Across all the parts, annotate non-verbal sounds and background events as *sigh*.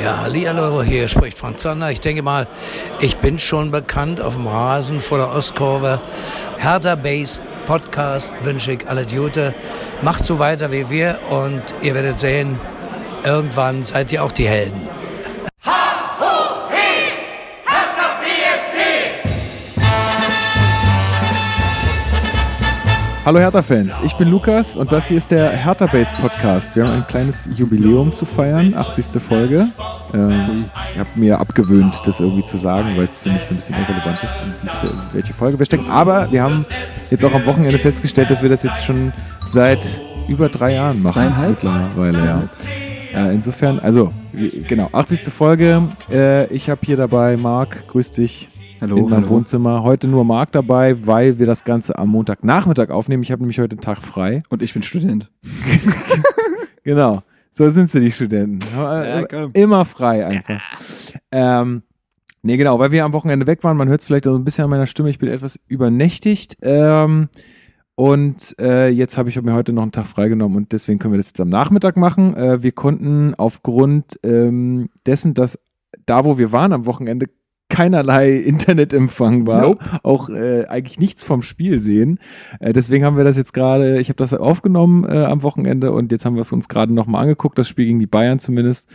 Ja, hallo, hier spricht Frank Zander. Ich denke mal, ich bin schon bekannt auf dem Rasen vor der Ostkurve. Hertha Base Podcast wünsche ich alle Gute. Macht so weiter wie wir und ihr werdet sehen, irgendwann seid ihr auch die Helden. Hallo Hertha-Fans, ich bin Lukas und das hier ist der Hertha Base Podcast. Wir haben ein kleines Jubiläum zu feiern, 80. Folge. Ähm, ich habe mir abgewöhnt, das irgendwie zu sagen, weil es für mich so ein bisschen irrelevant ist, welche Folge wir stecken. Aber wir haben jetzt auch am Wochenende festgestellt, dass wir das jetzt schon seit über drei Jahren machen. Dreieinhalb? Mittlerweile, ja. ja. Insofern, also, genau, 80. Folge. Äh, ich habe hier dabei Marc, grüß dich. Hallo, in meinem hallo. Wohnzimmer. Heute nur Marc dabei, weil wir das Ganze am Montagnachmittag aufnehmen. Ich habe nämlich heute einen Tag frei. Und ich bin Student. *laughs* Genau. So sind sie, die Studenten. Ja, komm. Immer frei einfach. Ähm, nee, genau, weil wir am Wochenende weg waren. Man hört es vielleicht auch ein bisschen an meiner Stimme. Ich bin etwas übernächtigt. Ähm, und äh, jetzt habe ich mir heute noch einen Tag freigenommen und deswegen können wir das jetzt am Nachmittag machen. Äh, wir konnten aufgrund ähm, dessen, dass da, wo wir waren am Wochenende, keinerlei *laughs* Internetempfang war, Nope. auch äh, eigentlich nichts vom Spiel sehen. Äh, deswegen haben wir das jetzt gerade, ich habe das aufgenommen äh, am Wochenende und jetzt haben wir es uns gerade nochmal angeguckt, das Spiel gegen die Bayern zumindest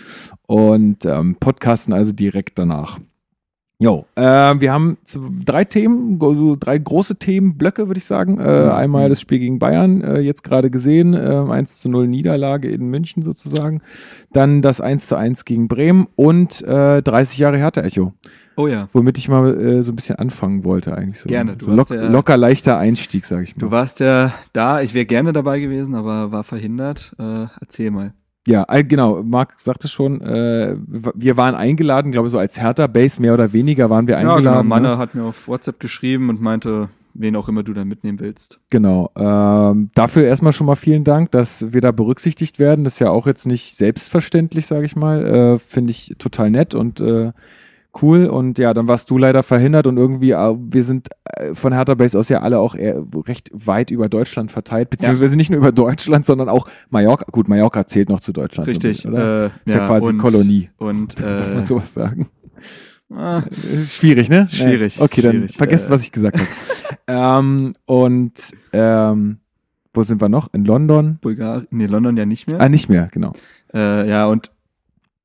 und ähm, podcasten also direkt danach. Jo, äh, wir haben drei Themen, so drei große Themenblöcke, würde ich sagen. Äh, einmal das Spiel gegen Bayern, äh, jetzt gerade gesehen, äh, 1 zu 0 Niederlage in München sozusagen. Dann das 1 zu 1 gegen Bremen und äh, 30 Jahre Hertha-Echo, Oh ja. womit ich mal äh, so ein bisschen anfangen wollte eigentlich. So, Gerne, du So lock, ja- locker, leichter Einstieg, sage ich mal. Du warst ja da. Ich wäre gerne dabei gewesen, aber war verhindert. Äh, erzähl mal. Ja, genau. Marc sagte schon, äh, wir waren eingeladen, glaube ich, so als Hertha-Base mehr oder weniger waren wir Ja, genau. eingeladen. Manne ne? hat mir auf WhatsApp geschrieben und meinte, wen auch immer du dann mitnehmen willst. Genau. Ähm, dafür erstmal schon mal vielen Dank, dass wir da berücksichtigt werden. Das ist ja auch jetzt nicht selbstverständlich, sage ich mal. Äh, Finde ich total nett und äh, cool. Und ja, dann warst du leider verhindert und irgendwie, äh, wir sind äh, von Hertha Base aus ja alle auch eher recht weit über Deutschland verteilt, beziehungsweise nicht nur über Deutschland, sondern auch Mallorca. Gut, Mallorca zählt noch zu Deutschland. so Richtig. bisschen, oder? Äh, ist ja, quasi und, Kolonie. Und *laughs* Darf man äh, sowas sagen? ah, Schwierig, ne? Schwierig. Okay, dann schwierig. vergesst, Äh. was ich gesagt habe. *laughs* ähm, und ähm, wo sind wir noch? In London? Bulgarien, nee, London ja nicht mehr. Ah, nicht mehr, genau. Äh, ja, und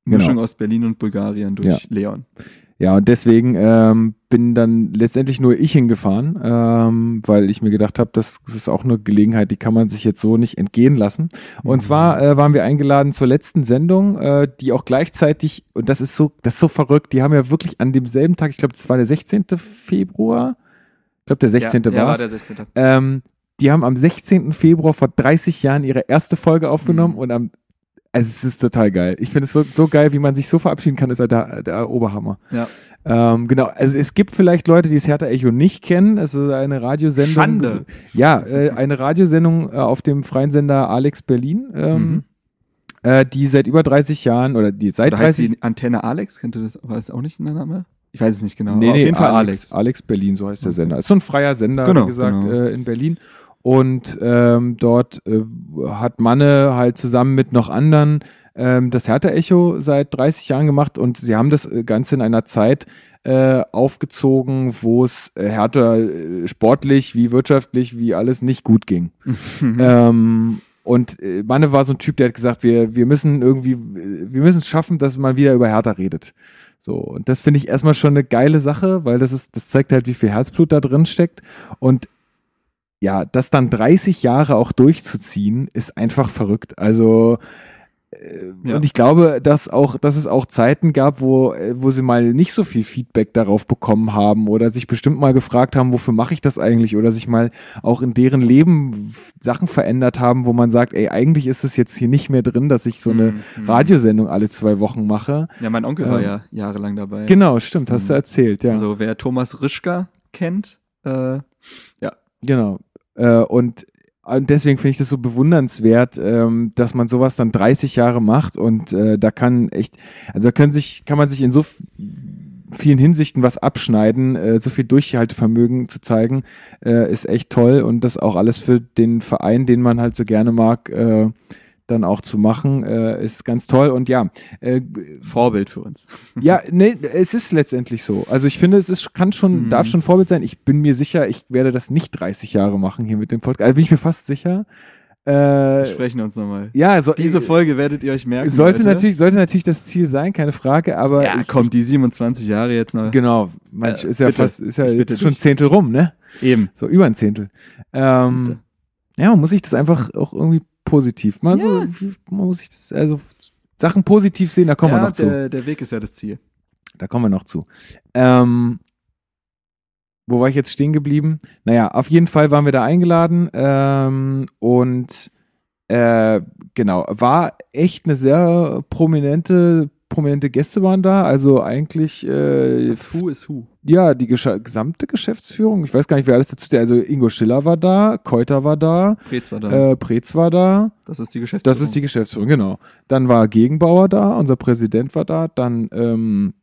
Genau. Mischung aus Berlin und Bulgarien durch Ja. Leon. Ja, und deswegen ähm, bin dann letztendlich nur ich hingefahren, ähm, weil ich mir gedacht habe, das, das ist auch eine Gelegenheit, die kann man sich jetzt so nicht entgehen lassen. Und zwar äh, waren wir eingeladen zur letzten Sendung, äh, die auch gleichzeitig, und das ist so, das ist so verrückt, die haben ja wirklich an demselben Tag, ich glaube, das war der 16. Februar, ich glaube, der 16. ja, ja, war der 16. Ähm, die haben am 16. Februar vor 30 Jahren ihre erste Folge aufgenommen Mhm. und am also es ist total geil. Ich finde es so, so geil, wie man sich so verabschieden kann, ist halt der, der Oberhammer. Ja. Ähm, genau, also es gibt vielleicht Leute, die das Hertha Echo nicht kennen. Es ist eine Radiosendung. Schande. Ja, äh, eine Radiosendung äh, auf dem freien Sender Alex Berlin, ähm, Mhm. äh, die seit über 30 Jahren oder die seit Oder heißt 30 die Antenne Alex? Kennt ihr das? War das auch nicht ein Name? Ich weiß es nicht genau. Nee, nee, auf jeden Fall Alex. Alex Berlin, so heißt der. Sender. Ist so ein freier Sender, Genau, wie gesagt, genau. äh, in Berlin. Und ähm, dort äh, hat Manne halt zusammen mit noch anderen ähm, das Hertha-Echo seit 30 Jahren gemacht und sie haben das äh, Ganze in einer Zeit äh, aufgezogen, wo es äh, Hertha äh, sportlich wie wirtschaftlich wie alles nicht gut ging. *laughs* Ähm, und Manne war so ein Typ, der hat gesagt, wir, wir müssen irgendwie, wir müssen es schaffen, dass man wieder über Hertha redet. So, und das finde ich erstmal schon eine geile Sache, weil das ist, das zeigt halt, wie viel Herzblut da drin steckt. Und ja, das dann 30 Jahre auch durchzuziehen, ist einfach verrückt. Also, äh, Ja. und ich glaube, dass auch, dass es auch Zeiten gab, wo, äh, wo sie mal nicht so viel Feedback darauf bekommen haben oder sich bestimmt mal gefragt haben, wofür mache ich das eigentlich? Oder sich mal auch in deren Leben Sachen verändert haben, wo man sagt, ey, eigentlich ist es jetzt hier nicht mehr drin, dass ich so eine Mhm. Radiosendung alle zwei Wochen mache. Ja, mein Onkel war Ähm, ja jahrelang dabei. Genau, stimmt, hast du Mhm. erzählt, ja. Also wer Thomas Rischka kennt, äh, Genau. Äh, und, und deswegen finde ich das so bewundernswert, ähm, dass man sowas dann 30 Jahre macht und äh, da kann echt, also da können sich, kann man sich in so vielen Hinsichten was abschneiden, äh, so viel Durchhaltevermögen zu zeigen, äh, ist echt toll und das auch alles für den Verein, den man halt so gerne mag, äh, dann auch zu machen, äh, ist ganz toll. Und ja, äh, Vorbild für uns. *laughs* ja, nee, es ist letztendlich so. Also ich finde, es ist, kann schon, Mhm. darf schon Vorbild sein. Ich bin mir sicher, ich werde das nicht 30 Jahre machen hier mit dem Podcast. Also bin ich mir fast sicher. Wir Äh, sprechen uns nochmal. ja, so, Diese Folge werdet ihr euch merken. sollte Leute. natürlich, sollte natürlich das Ziel sein, keine Frage, aber Ja, ich, komm, die 27 Jahre jetzt noch. genau, manch, Äh, ist ja bitte. fast, ist ja Ich jetzt schon dich. Zehntel rum, ne? Eben. So über ein Zehntel. Ähm, ja, muss sich das einfach auch irgendwie positiv, mal so, wie- man muss sich das, also Sachen positiv sehen, da kommen ja, wir noch zu. der, der Weg ist ja das Ziel. Da kommen wir noch zu. Ähm, wo war ich jetzt stehen geblieben? Naja, auf jeden Fall waren wir da eingeladen ähm, und äh, genau, war echt eine sehr prominente, prominente Gäste waren da. Also eigentlich äh, Das Who is Who. ja, die gescha- gesamte Geschäftsführung. Ich weiß gar nicht, wer alles dazu zählt. Also Ingo Schiller war da, Keuter war da, Preetz war da. äh, Preetz war da. das ist die Geschäftsführung. Das ist die Geschäftsführung, genau. Dann war Gegenbauer da, unser Präsident war da, dann ähm,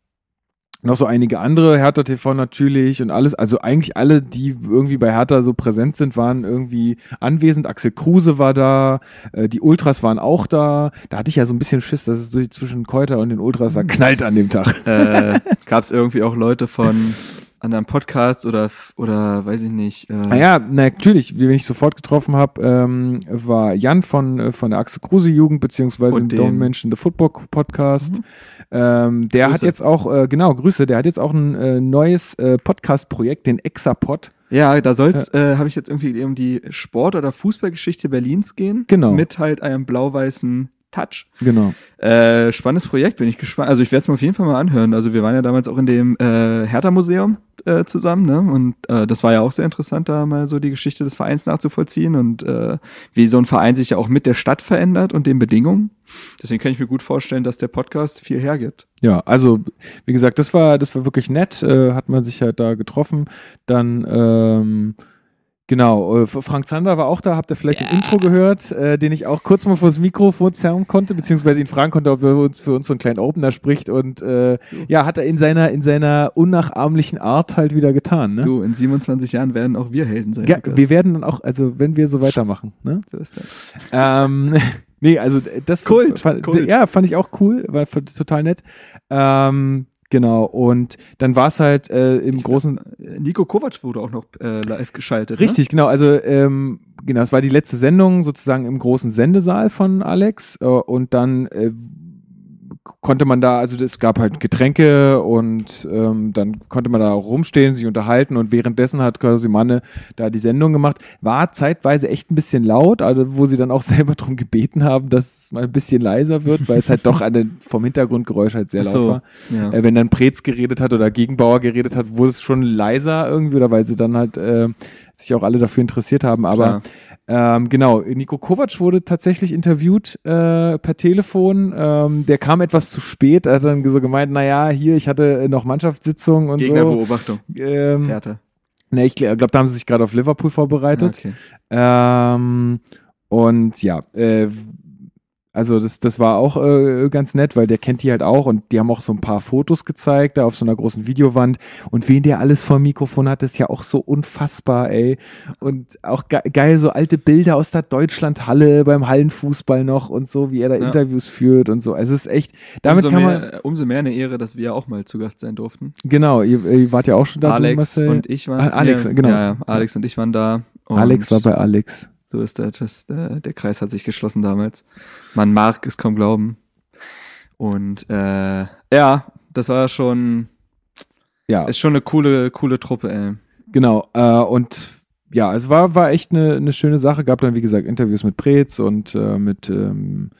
noch so einige andere, Hertha TV natürlich und alles, also eigentlich alle, die irgendwie bei Hertha so präsent sind, waren irgendwie anwesend. Axel Kruse war da, äh, die Ultras waren auch da. Da hatte ich ja so ein bisschen Schiss, dass es so zwischen Keuter und den Ultras da knallt an dem Tag. äh, Gab es irgendwie auch Leute von anderen Podcasts oder, oder weiß ich nicht. Äh, Naja, natürlich, wen ich sofort getroffen habe, ähm, war Jan von, äh, von der Axel Kruse Jugend, beziehungsweise dem Don't Mention the Football Podcast. Ähm, der hat Grüße. jetzt auch, äh, genau, Grüße, der hat jetzt auch ein äh, neues äh, Podcast-Projekt, den Exapod. Ja, da soll's, äh, habe ich jetzt irgendwie um die Sport- oder Fußballgeschichte Berlins gehen. Genau. Mit halt einem blau-weißen Touch. Genau. Äh, spannendes Projekt, bin ich gespannt. Also ich werde es mir auf jeden Fall mal anhören. Also wir waren ja damals auch in dem äh, Hertha-Museum äh, zusammen, ne? Und äh, das war ja auch sehr interessant, da mal so die Geschichte des Vereins nachzuvollziehen und äh, wie so ein Verein sich ja auch mit der Stadt verändert und den Bedingungen. Deswegen kann ich mir gut vorstellen, dass der Podcast viel hergibt. Ja, also wie gesagt, das war, das war wirklich nett, äh, hat man sich halt da getroffen. Dann, ähm, genau, äh, Frank Zander war auch da, habt ihr vielleicht im Intro gehört, äh, den ich auch kurz mal vors Mikrofon zerren konnte, beziehungsweise ihn fragen konnte, ob er uns für uns so einen kleinen Opener spricht und äh, ja, hat er in seiner, in seiner unnachahmlichen Art halt wieder getan, ne? Du, in 27 Jahren werden auch wir Helden sein. Ja, Lukas. wir werden dann auch, also wenn wir so weitermachen, ne? so ist das. Ähm, *laughs* nee, also das Kult, fand, Kult. ja, fand ich auch cool, war total nett. Ähm, genau, und dann war es halt äh, im Ich großen, Äh, Nico Kovac wurde auch noch äh, live geschaltet. richtig, genau, also ähm, genau, es war die letzte Sendung sozusagen im großen Sendesaal von Alex äh, und dann äh, konnte man da, also es gab halt Getränke und ähm, dann konnte man da auch rumstehen, sich unterhalten und währenddessen hat quasi Manne da die Sendung gemacht. War zeitweise echt ein bisschen laut, also wo sie dann auch *laughs* selber darum gebeten haben, dass es mal ein bisschen leiser wird, weil es halt doch den, vom Hintergrundgeräusch halt sehr Ach laut so, war. Ja. Äh, wenn dann Preetz geredet hat oder Gegenbauer geredet hat, wurde es schon leiser irgendwie oder weil sie dann halt äh, sich auch alle dafür interessiert haben. Aber ähm, genau, Nico Kovac wurde tatsächlich interviewt äh, per Telefon. Ähm, der kam etwas zu spät. Er hat dann so gemeint, naja, hier, ich hatte noch Mannschaftssitzung und so. Gegnerbeobachtung. Ähm, Härte. ne, ich glaube, da haben sie sich gerade auf Liverpool vorbereitet. Okay. Ähm, und ja, äh, also das, das war auch äh, ganz nett, weil der kennt die halt auch und die haben auch so ein paar Fotos gezeigt, da auf so einer großen Videowand. Und wen der alles vor dem Mikrofon hat, ist ja auch so unfassbar, ey. Und auch ge geil, so alte Bilder aus der Deutschlandhalle beim Hallenfußball noch und so, wie er da Ja. Interviews führt und so. Also es ist echt, damit umso kann man, mehr, umso mehr eine Ehre, dass wir auch mal zu Gast sein durften. genau, ihr, ihr wart ja auch schon da, Alex Marcel. und ich waren Ah, Alex, ja, genau. Ja, ja, Alex und ich waren da. Alex war bei Alex. So ist das, das der, der Kreis hat sich geschlossen damals. Man mag es kaum glauben. Und äh, ja, das war schon, Ja. ist schon eine coole, coole Truppe, ey. Genau, äh, und ja, es war, war echt eine, eine schöne Sache. Gab dann, wie gesagt, Interviews mit Preetz und äh, mit, ähm,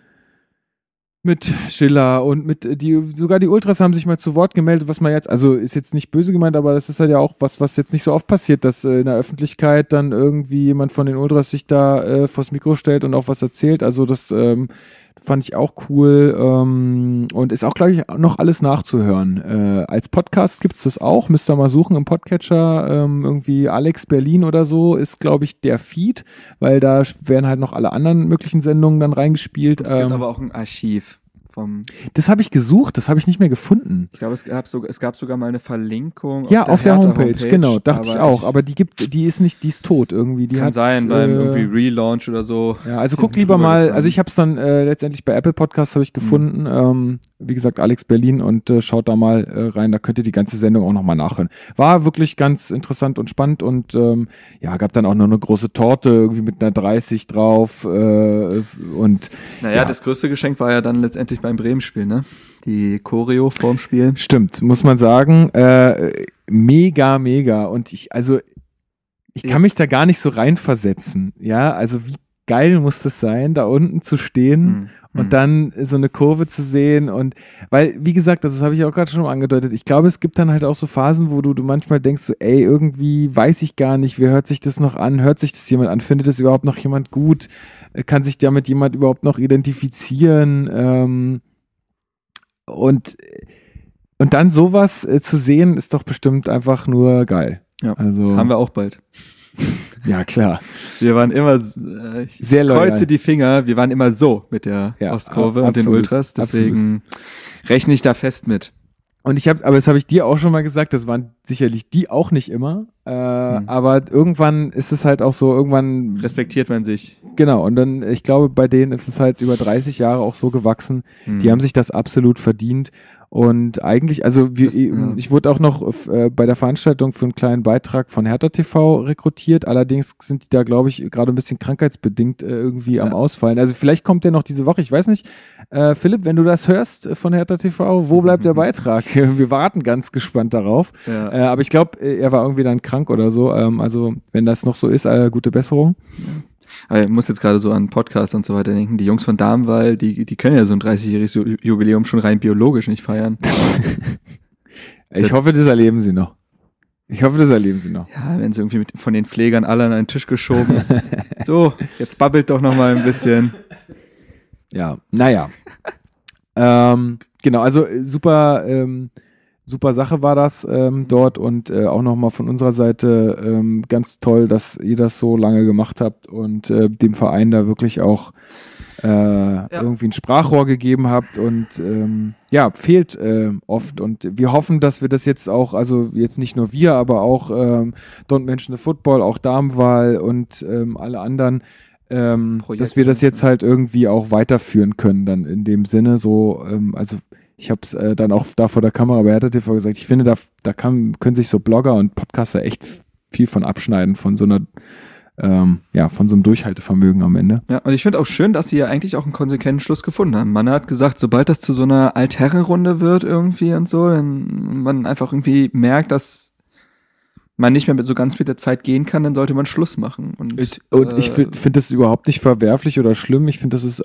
mit Schiller und mit äh, die, sogar die Ultras haben sich mal zu Wort gemeldet, was man jetzt, also ist jetzt nicht böse gemeint, aber das ist halt ja auch was, was jetzt nicht so oft passiert, dass äh, in der Öffentlichkeit dann irgendwie jemand von den Ultras sich da äh, vors Mikro stellt und auch was erzählt. Also das ähm, fand ich auch cool ähm, und ist auch, glaube ich, noch alles nachzuhören. Äh, als Podcast gibt's das auch, müsst ihr mal suchen im Podcatcher, ähm, irgendwie Alex Berlin oder so ist, glaube ich, der Feed, weil da werden halt noch alle anderen möglichen Sendungen dann reingespielt. Es gibt Ähm, aber auch ein Archiv vom. Das habe ich gesucht, das habe ich nicht mehr gefunden. Ich glaube, es gab, so, es gab sogar mal eine Verlinkung. Ja, auf der, Hertha Homepage, genau, dachte ich auch. Aber die gibt, die ist nicht, die ist tot irgendwie. Die kann sein, beim äh, irgendwie Relaunch oder so. Ja, also *laughs* guck lieber mal, also ich habe es dann äh, letztendlich bei Apple Podcasts habe ich gefunden, ähm, wie gesagt, Alex Berlin und äh, schaut da mal äh, rein, da könnt ihr die ganze Sendung auch nochmal nachhören. War wirklich ganz interessant und spannend und ähm, ja, gab dann auch noch eine große Torte irgendwie mit einer 30 drauf äh, und Naja, Ja. das größte Geschenk war ja dann letztendlich beim Bremen-Spiel, ne? Die Choreo vorm Spiel. Stimmt, muss man sagen. Äh, mega, mega. Und ich, also, ich kann mich da gar nicht so reinversetzen. Ja, also wie geil muss das sein, da unten zu stehen Mhm. und dann so eine Kurve zu sehen. Und weil, wie gesagt, das habe ich auch gerade schon angedeutet. Ich glaube, es gibt dann halt auch so Phasen, wo du, du manchmal denkst, so, ey, irgendwie weiß ich gar nicht, wie hört sich das noch an? Hört sich das jemand an? Findet das überhaupt noch jemand gut? Kann sich damit jemand überhaupt noch identifizieren? Ähm, und, und dann sowas äh, zu sehen, ist doch bestimmt einfach nur geil. Ja. Also, Haben wir auch bald. *laughs* ja, klar. Wir waren immer, äh, ich Sehr loyal. kreuze die Finger, wir waren immer so mit der Ja, Ostkurve und den absolut, Ultras, deswegen rechne ich da fest mit. Und ich habe, aber das habe ich dir auch schon mal gesagt, das waren sicherlich die auch nicht immer. Äh, Hm. Aber irgendwann ist es halt auch so, irgendwann, Respektiert man sich. genau, und dann, ich glaube, bei denen ist es halt über 30 Jahre auch so gewachsen. Hm. Die haben sich das absolut verdient. Und eigentlich, also wir, Das- ja. ich wurde auch noch äh, bei der Veranstaltung für einen kleinen Beitrag von Hertha TV rekrutiert. Allerdings sind die da, glaube ich, gerade ein bisschen krankheitsbedingt äh, irgendwie am Ja. Ausfallen. Also vielleicht kommt der noch diese Woche. Ich weiß nicht. Äh, Philipp, wenn du das hörst äh, von Hertha TV, wo *laughs* bleibt der Beitrag? *laughs* Wir warten ganz gespannt darauf. Ja. Äh, aber ich glaube, äh, er war irgendwie dann krank oder so. Ähm, also wenn das noch so ist, äh, gute Besserung. Aber ich muss jetzt gerade so an Podcast und so weiter denken. Die Jungs von Darmwall, die, die können ja so ein 30-jähriges Ju- Jubiläum schon rein biologisch nicht feiern. *laughs* Ich Das- hoffe, das erleben sie noch. Ich hoffe, das erleben sie noch. Ja, wenn sie irgendwie mit, von den Pflegern alle an einen Tisch geschoben. *laughs* so, jetzt babbelt doch noch mal ein bisschen. Ja, naja. ähm, genau, also äh, super, ähm, super Sache war das ähm, dort und äh, auch nochmal von unserer Seite ähm, ganz toll, dass ihr das so lange gemacht habt und äh, dem Verein da wirklich auch äh, irgendwie ein Sprachrohr gegeben habt und ähm, ja, fehlt äh, oft und wir hoffen, dass wir das jetzt auch, also jetzt nicht nur wir, aber auch ähm, Don't Mention the Football, auch Darmwahl und ähm, alle anderen, ähm, Projekte. dass wir das jetzt halt irgendwie auch weiterführen können, dann in dem Sinne so, ähm, also ich habe es äh, dann auch da vor der Kamera bei Hertha TV gesagt, ich finde, da, da kann, können sich so Blogger und Podcaster echt viel von abschneiden, von so einer, ähm, ja, von so einem Durchhaltevermögen am Ende. Ja, und ich finde auch schön, dass sie ja eigentlich auch einen konsequenten Schluss gefunden haben. Man hat gesagt, sobald das zu so einer Altherrenrunde wird irgendwie und so, dann man einfach irgendwie merkt, dass man nicht mehr mit so ganz mit der Zeit gehen kann, dann sollte man Schluss machen. Und, Ich, und ich äh, finde find das überhaupt nicht verwerflich oder schlimm. Ich finde, das ist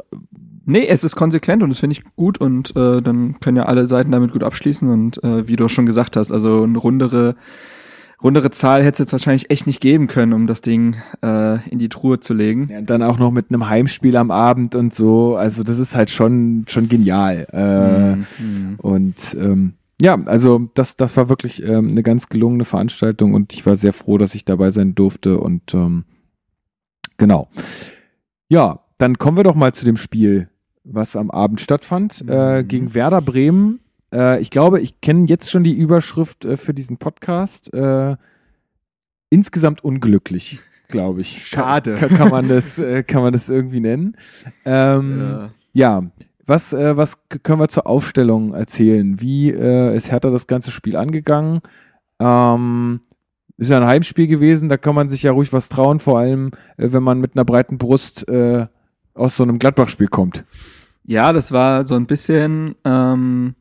Nee, es ist konsequent und das finde ich gut und äh, dann können ja alle Seiten damit gut abschließen und äh, wie du auch schon gesagt hast, also eine rundere, rundere Zahl hätte es jetzt wahrscheinlich echt nicht geben können, um das Ding äh, in die Truhe zu legen. ja, dann auch noch mit einem Heimspiel am Abend und so. Also das ist halt schon, schon genial. Äh, Mhm. Und ähm, ja, also das, das war wirklich ähm, eine ganz gelungene Veranstaltung und ich war sehr froh, dass ich dabei sein durfte. Und ähm, genau. Ja, dann kommen wir doch mal zu dem Spiel, was am Abend stattfand, äh, Mhm. gegen Werder Bremen. Äh, ich glaube, ich kenne jetzt schon die Überschrift äh, für diesen Podcast. Äh, insgesamt unglücklich, glaube ich. Schade. Kann, kann, man das, äh, kann man das irgendwie nennen? Ähm, Ja. ja, was, äh, was können wir zur Aufstellung erzählen? Wie äh, ist Hertha das ganze Spiel angegangen? Ähm, ist ja ein Heimspiel gewesen, da kann man sich ja ruhig was trauen, vor allem äh, wenn man mit einer breiten Brust äh, aus so einem Gladbach-Spiel kommt. Ja, das war so ein bisschen ähm,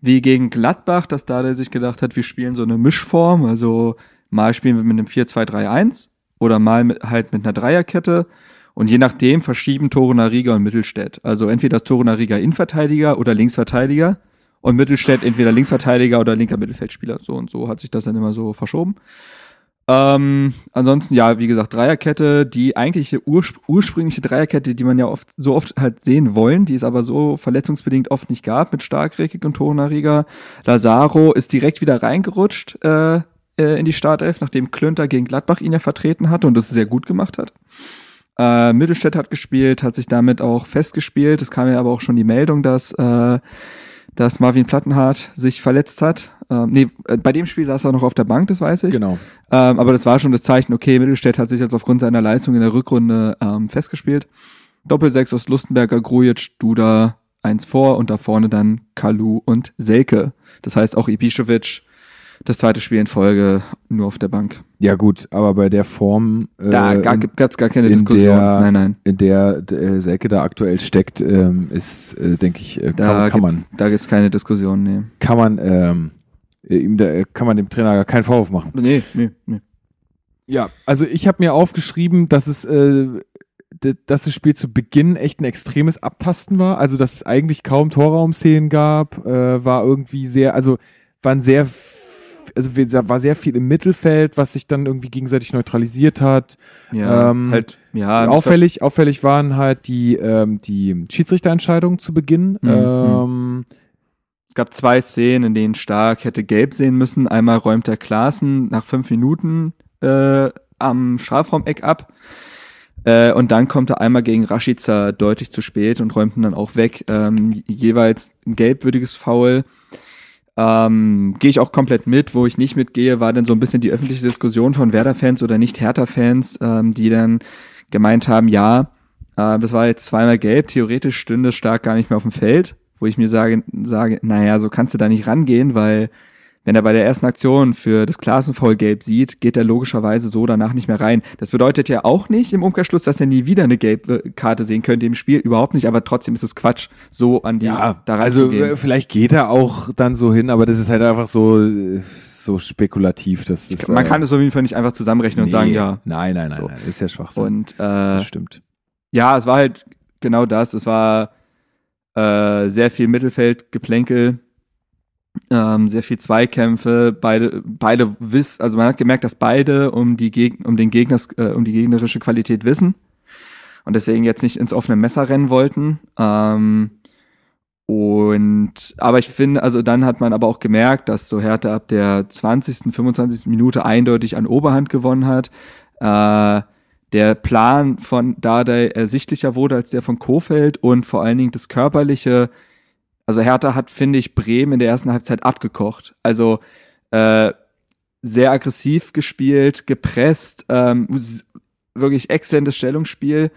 wie gegen Gladbach, dass da der sich gedacht hat, wir spielen so eine Mischform. Also mal spielen wir mit einem 4-2-3-1 oder mal mit, halt mit einer Dreierkette. Und je nachdem verschieben Toruna Riga und Mittelstädt. Also entweder ist Toruna Riga Innenverteidiger oder Linksverteidiger und Mittelstädt entweder Linksverteidiger oder linker Mittelfeldspieler. So und so hat sich das dann immer so verschoben. Ähm, ansonsten, ja, wie gesagt, Dreierkette, die eigentliche urspr ursprüngliche Dreierkette, die man ja oft so oft halt sehen wollen, die es aber so verletzungsbedingt oft nicht gab mit Starkrekik und Torunariga. Lazaro ist direkt wieder reingerutscht äh, äh, in die Startelf, nachdem Klünter gegen Gladbach ihn ja vertreten hatte und das sehr gut gemacht hat. Äh, Mittelstädt hat gespielt, hat sich damit auch festgespielt. Es kam ja aber auch schon die Meldung, dass, äh, dass Marvin Plattenhardt sich verletzt hat. Ähm, nee, äh, bei dem Spiel saß er noch auf der Bank, das weiß ich. Genau. Ähm, aber das war schon das Zeichen, okay, Mittelstädt hat sich jetzt aufgrund seiner Leistung in der Rückrunde ähm, festgespielt. Doppelsechs aus Lustenberger, Grujic, Duda, eins vor und da vorne dann Kalu und Selke. Das heißt auch Ibišević, das zweite Spiel in Folge nur auf der Bank. Ja, gut, aber bei der Form. Äh, Da in, gab's gar keine in Diskussion. der- nein, nein. in der äh, Selke da aktuell steckt, ähm, ist, äh, denke ich, äh, Da kann, kann man, da gibt's keine Diskussion, nee. kann man, ähm, äh, ihm da, äh, kann man dem Trainer gar keinen Vorwurf machen. Nee, nee, nee. Ja, also ich habe mir aufgeschrieben, dass es, dass das Spiel zu Beginn echt ein extremes Abtasten war. Also, dass es eigentlich kaum Torraumszenen gab, äh, war irgendwie sehr, also waren sehr, also wir- war sehr viel im Mittelfeld, was sich dann irgendwie gegenseitig neutralisiert hat. Ja, Ähm, halt, ja. auffällig, auffällig waren halt die, ähm, die Schiedsrichterentscheidungen zu Beginn. Mhm. Ähm, Es gab zwei Szenen, in denen Stark hätte gelb sehen müssen. Einmal räumt der Klaassen nach fünf Minuten äh, am Strafraumeck ab. Äh, und dann kommt er einmal gegen Rashica deutlich zu spät und räumt ihn dann auch weg. Ähm, jeweils ein gelbwürdiges Foul. Ähm, Gehe ich auch komplett mit. Wo ich nicht mitgehe, war dann so ein bisschen die öffentliche Diskussion von Werder-Fans oder nicht Hertha-Fans, ähm, die dann gemeint haben, ja, äh, das war jetzt zweimal gelb, theoretisch stünde Stark gar nicht mehr auf dem Feld, wo ich mir sage, sage, naja, so kannst du da nicht rangehen, weil wenn er bei der ersten Aktion für das Klassenfoul gelb sieht, geht er logischerweise so danach nicht mehr rein. Das bedeutet ja auch nicht im Umkehrschluss, dass er nie wieder eine gelbe Karte sehen könnte im Spiel. Überhaupt nicht, aber trotzdem ist es Quatsch, so an die ja, da also ranzugehen. äh, vielleicht geht er auch dann so hin, aber das ist halt einfach so, äh, so spekulativ. Das ist, Man äh, kann es auf jeden Fall nicht einfach zusammenrechnen und nee, sagen, ja. Nein, nein, nein, So. nein, ist ja Schwachsinn. Und äh, das stimmt. ja, es war halt genau das. Es war äh, sehr viel Mittelfeldgeplänkel, ähm, sehr viel Zweikämpfe. Beide, beide wissen, also man hat gemerkt, dass beide um die Geg um den Gegners, äh, um die gegnerische Qualität wissen und deswegen jetzt nicht ins offene Messer rennen wollten. Ähm, und aber ich finde, also dann hat man aber auch gemerkt, dass so Hertha ab der 20., 25. Minute eindeutig an Oberhand gewonnen hat. Äh, der Plan von Dardai ersichtlicher wurde als der von Kofeld und vor allen Dingen das körperliche, also Hertha hat, finde ich, Bremen in der ersten Halbzeit abgekocht. Also äh, sehr aggressiv gespielt, gepresst, ähm, wirklich exzellentes Stellungsspiel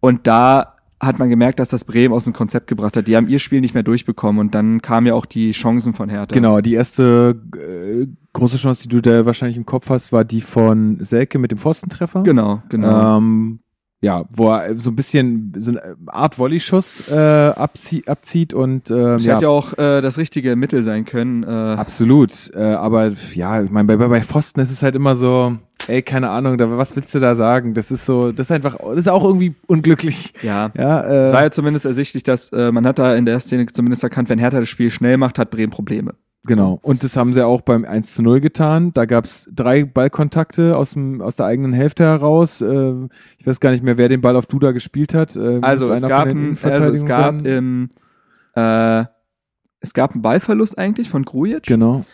und da hat man gemerkt, dass das Bremen aus dem Konzept gebracht hat. Die haben ihr Spiel nicht mehr durchbekommen und dann kamen ja auch die Chancen von Hertha. Genau, die erste äh, große Chance, die du da wahrscheinlich im Kopf hast, war die von Selke mit dem Pfostentreffer. Genau, genau. Ähm, ja, wo er so ein bisschen so eine Art Volleyschuss äh, abzie abzieht und ähm, Das ja, hätte ja auch äh, das richtige Mittel sein können. Äh, absolut. Äh, aber ja, ich meine, bei, bei, bei Pfosten ist es halt immer so, ey, keine Ahnung, da, was willst du da sagen? Das ist so, das ist einfach, das ist auch irgendwie unglücklich. ja. Ja, Es äh, war ja zumindest ersichtlich, dass äh, man hat da in der Szene zumindest erkannt, wenn Hertha das Spiel schnell macht, hat Bremen Probleme. Genau. Und das haben sie auch beim 1 zu 0 getan. Da gab es drei Ballkontakte aus, dem, aus der eigenen Hälfte heraus. Äh, ich weiß gar nicht mehr, wer den Ball auf Duda gespielt hat. Äh, Also es gab, ein, also es gab im äh, es gab einen Ballverlust eigentlich von Grujic. Genau.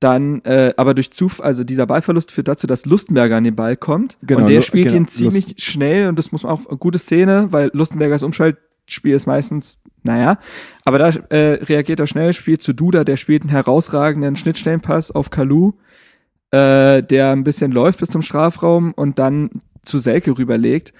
Dann, äh, aber durch Zufall, also dieser Ballverlust führt dazu, dass Lustenberger an den Ball kommt. Genau, und der spielt genau, ihn ziemlich Lust- schnell und das muss man auch eine gute Szene, weil Lustenbergers Umschaltspiel ist meistens, naja, aber da äh, reagiert er schnell, spielt zu Duda, der spielt einen herausragenden Schnittstellenpass auf Kalu, äh, der ein bisschen läuft bis zum Strafraum und dann zu Selke rüberlegt.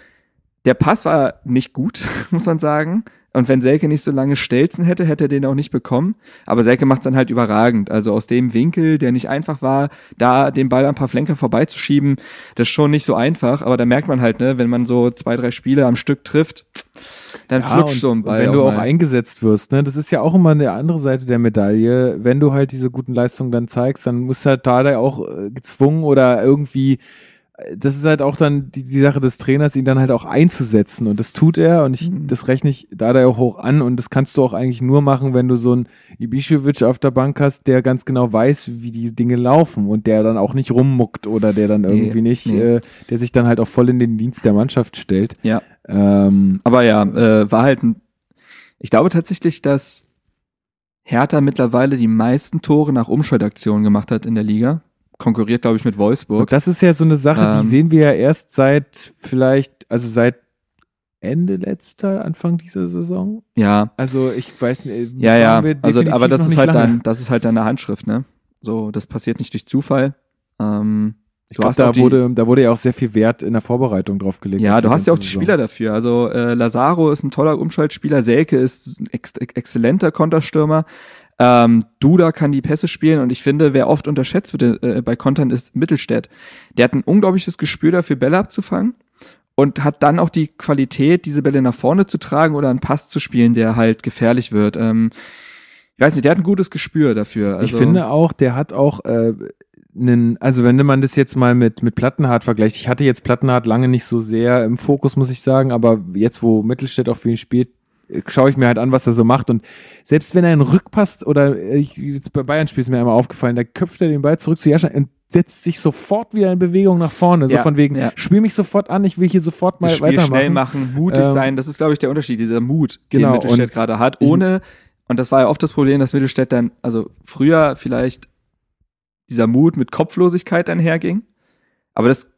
Der Pass war nicht gut, *laughs* muss man sagen. Und wenn Selke nicht so lange Stelzen hätte, hätte er den auch nicht bekommen. Aber Selke macht es dann halt überragend. Also aus dem Winkel, der nicht einfach war, da den Ball ein paar Flenker vorbeizuschieben, das ist schon nicht so einfach. Aber da merkt man halt, ne, wenn man so zwei, drei Spiele am Stück trifft, dann Ja, flutscht so ein Ball. wenn du auch mal. eingesetzt wirst, ne, das ist ja auch immer eine andere Seite der Medaille. Wenn du halt diese guten Leistungen dann zeigst, dann muss halt Dardai auch äh, gezwungen oder irgendwie, das ist halt auch dann die, die Sache des Trainers, ihn dann halt auch einzusetzen. Und das tut er und ich, Mhm. das rechne ich Dardai auch hoch an und das kannst du auch eigentlich nur machen, wenn du so einen Ibišević auf der Bank hast, der ganz genau weiß, wie die Dinge laufen und der dann auch nicht rummuckt oder der dann Nee, irgendwie nicht, nee. äh, der sich dann halt auch voll in den Dienst der Mannschaft stellt. Ja. Ähm, Aber ja, äh, war halt ein, ich glaube tatsächlich, dass Hertha mittlerweile die meisten Tore nach Umschaltaktionen gemacht hat in der Liga. Konkurriert, glaube ich, mit Wolfsburg. Und das ist ja so eine Sache, die Ähm. sehen wir ja erst seit vielleicht, also seit Ende letzter, Anfang dieser Saison. Ja. Also ich weiß nicht. Ja, ja. Also, aber das ist halt dann, das ist halt deine Handschrift, ne? So, das passiert nicht durch Zufall. Ähm, ich glaube, da wurde, da wurde ja auch sehr viel Wert in der Vorbereitung drauf gelegt. Ja, du hast ja auch die Saison. Spieler dafür. Also äh, Lazaro ist ein toller Umschaltspieler, Selke ist ein ex exzellenter Konterstürmer. Ähm, Duda kann die Pässe spielen und ich finde, wer oft unterschätzt wird äh, bei Kontern ist Mittelstädt. Der hat ein unglaubliches Gespür dafür, Bälle abzufangen und hat dann auch die Qualität, diese Bälle nach vorne zu tragen oder einen Pass zu spielen, der halt gefährlich wird. Ähm, ich weiß nicht, der hat ein gutes Gespür dafür. Also ich finde auch, der hat auch äh, einen, also wenn man das jetzt mal mit, mit Plattenhardt vergleicht, ich hatte jetzt Plattenhardt lange nicht so sehr im Fokus, muss ich sagen, aber jetzt, wo Mittelstädt auch für ihn spielt, schaue ich mir halt an, was er so macht. Und selbst wenn er einen Rückpass oder ich, jetzt bei Bayern spiel ist mir einmal aufgefallen, da köpft er den Ball zurück zu Jascha und setzt sich sofort wieder in Bewegung nach vorne. So ja, von wegen, ja. spiel mich sofort an, ich will hier sofort mal Spiel weitermachen. schnell machen, mutig ähm, sein, das ist, glaube ich, der Unterschied, dieser Mut, genau, den Mittelstädt gerade hat, ohne, und das war ja oft das Problem, dass Mittelstädt dann, also früher vielleicht dieser Mut mit Kopflosigkeit einherging, aber das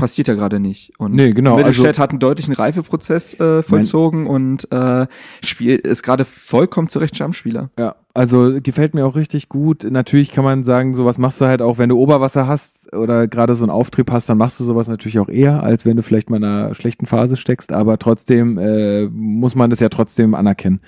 passiert ja gerade nicht. Und nee, genau. Mittelstädt also, hat einen deutlichen Reifeprozess äh, vollzogen und äh, Spiel ist gerade vollkommen zurecht Stammspieler. Ja, also gefällt mir auch richtig gut. Natürlich kann man sagen, sowas machst du halt auch, wenn du Oberwasser hast oder gerade so einen Auftrieb hast, dann machst du sowas natürlich auch eher, als wenn du vielleicht mal in einer schlechten Phase steckst. Aber trotzdem äh, muss man das ja trotzdem anerkennen,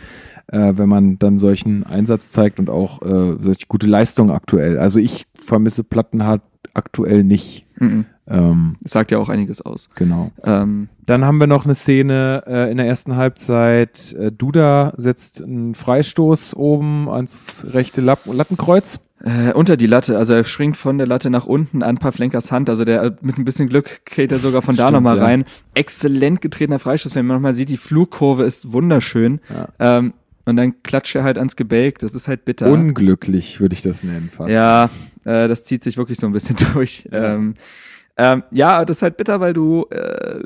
äh, wenn man dann solchen Einsatz zeigt und auch äh, solche gute Leistung aktuell. Also ich vermisse Plattenhardt aktuell nicht. Mhm. Ähm, sagt ja auch einiges aus. Genau. Ähm, Dann haben wir noch eine Szene äh, in der ersten Halbzeit. Äh, Duda setzt einen Freistoß oben ans rechte Lapp Lattenkreuz. Äh, unter die Latte, also er springt von der Latte nach unten an Pavlenkas Hand, also der mit ein bisschen Glück geht er sogar von da nochmal ja. rein. Exzellent getretener Freistoß, wenn man nochmal sieht, die Flugkurve ist wunderschön. Ja. Ähm, und dann klatscht er halt ans Gebälk, das ist halt bitter. Unglücklich, würde ich das nennen fast. Ja, äh, das zieht sich wirklich so ein bisschen *laughs* durch. Ja. Ähm, ähm, ja, das ist halt bitter, weil du. Äh,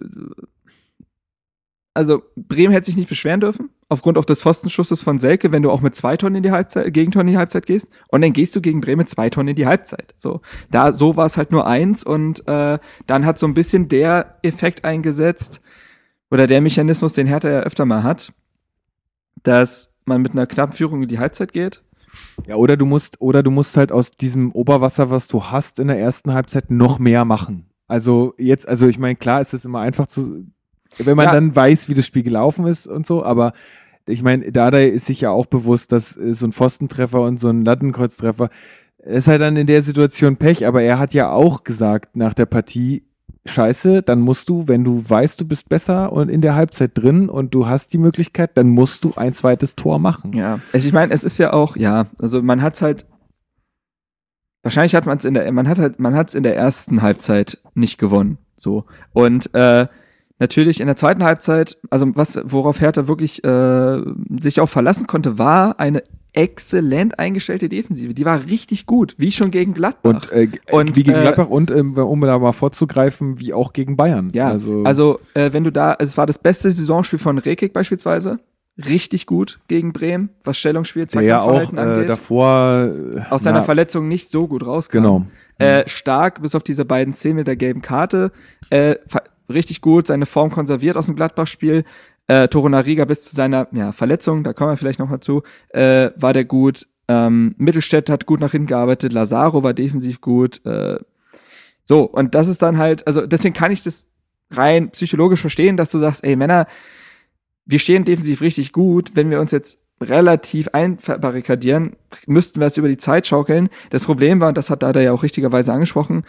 also, Bremen hätte sich nicht beschweren dürfen, aufgrund auch des Pfostenschusses von Selke, wenn du auch mit zwei Tonnen in die Halbzeit, Gegentonnen in die Halbzeit gehst. Und dann gehst du gegen Bremen zwei Tonnen in die Halbzeit. So, da, so war es halt nur eins und äh, dann hat so ein bisschen der Effekt eingesetzt, oder der Mechanismus, den Hertha ja öfter mal hat, dass man mit einer knappen Führung in die Halbzeit geht ja, oder du musst, oder du musst halt aus diesem Oberwasser, was du hast in der ersten Halbzeit, noch mehr machen. Also jetzt, also ich meine, klar ist es immer einfach zu, wenn man ja. dann weiß, wie das Spiel gelaufen ist und so, aber ich meine, Dada ist sich ja auch bewusst, dass äh, so ein Pfostentreffer und so ein Lattenkreuztreffer ist halt dann in der Situation Pech, aber er hat ja auch gesagt nach der Partie, scheiße, dann musst du, wenn du weißt, du bist besser und in der Halbzeit drin und du hast die Möglichkeit, dann musst du ein zweites Tor machen. Ja, also ich meine, es ist ja auch, ja, also man hat es halt, wahrscheinlich hat man es in der, man hat halt, man hat in der ersten Halbzeit nicht gewonnen, so und äh, natürlich in der zweiten Halbzeit, also was, worauf Hertha wirklich äh, sich auch verlassen konnte, war eine exzellent eingestellte Defensive. Die war richtig gut, wie schon gegen Gladbach. Und, äh, und wie gegen äh, Gladbach und ähm, um da mal vorzugreifen, wie auch gegen Bayern. Ja, also, also äh, wenn du da, es war das beste Saisonspiel von Rekik beispielsweise. Richtig gut gegen Bremen, was Stellungsspiel, der ja auch äh, davor äh, aus seiner na, Verletzung nicht so gut rauskam. Genau. Äh, stark, bis auf diese beiden Szenen mit der gelben Karte. Äh, richtig gut, seine Form konserviert aus dem Gladbach-Spiel. Äh, Torunariga bis zu seiner ja, Verletzung, da kommen wir vielleicht noch mal zu, äh, war der gut. Ähm, Mittelstädt hat gut nach hinten gearbeitet, Lazaro war defensiv gut. Äh, so, und das ist dann halt, also deswegen kann ich das rein psychologisch verstehen, dass du sagst, ey Männer, wir stehen defensiv richtig gut, wenn wir uns jetzt relativ einbarrikadieren, müssten wir es über die Zeit schaukeln. Das Problem war, und das hat Dada ja auch richtigerweise angesprochen,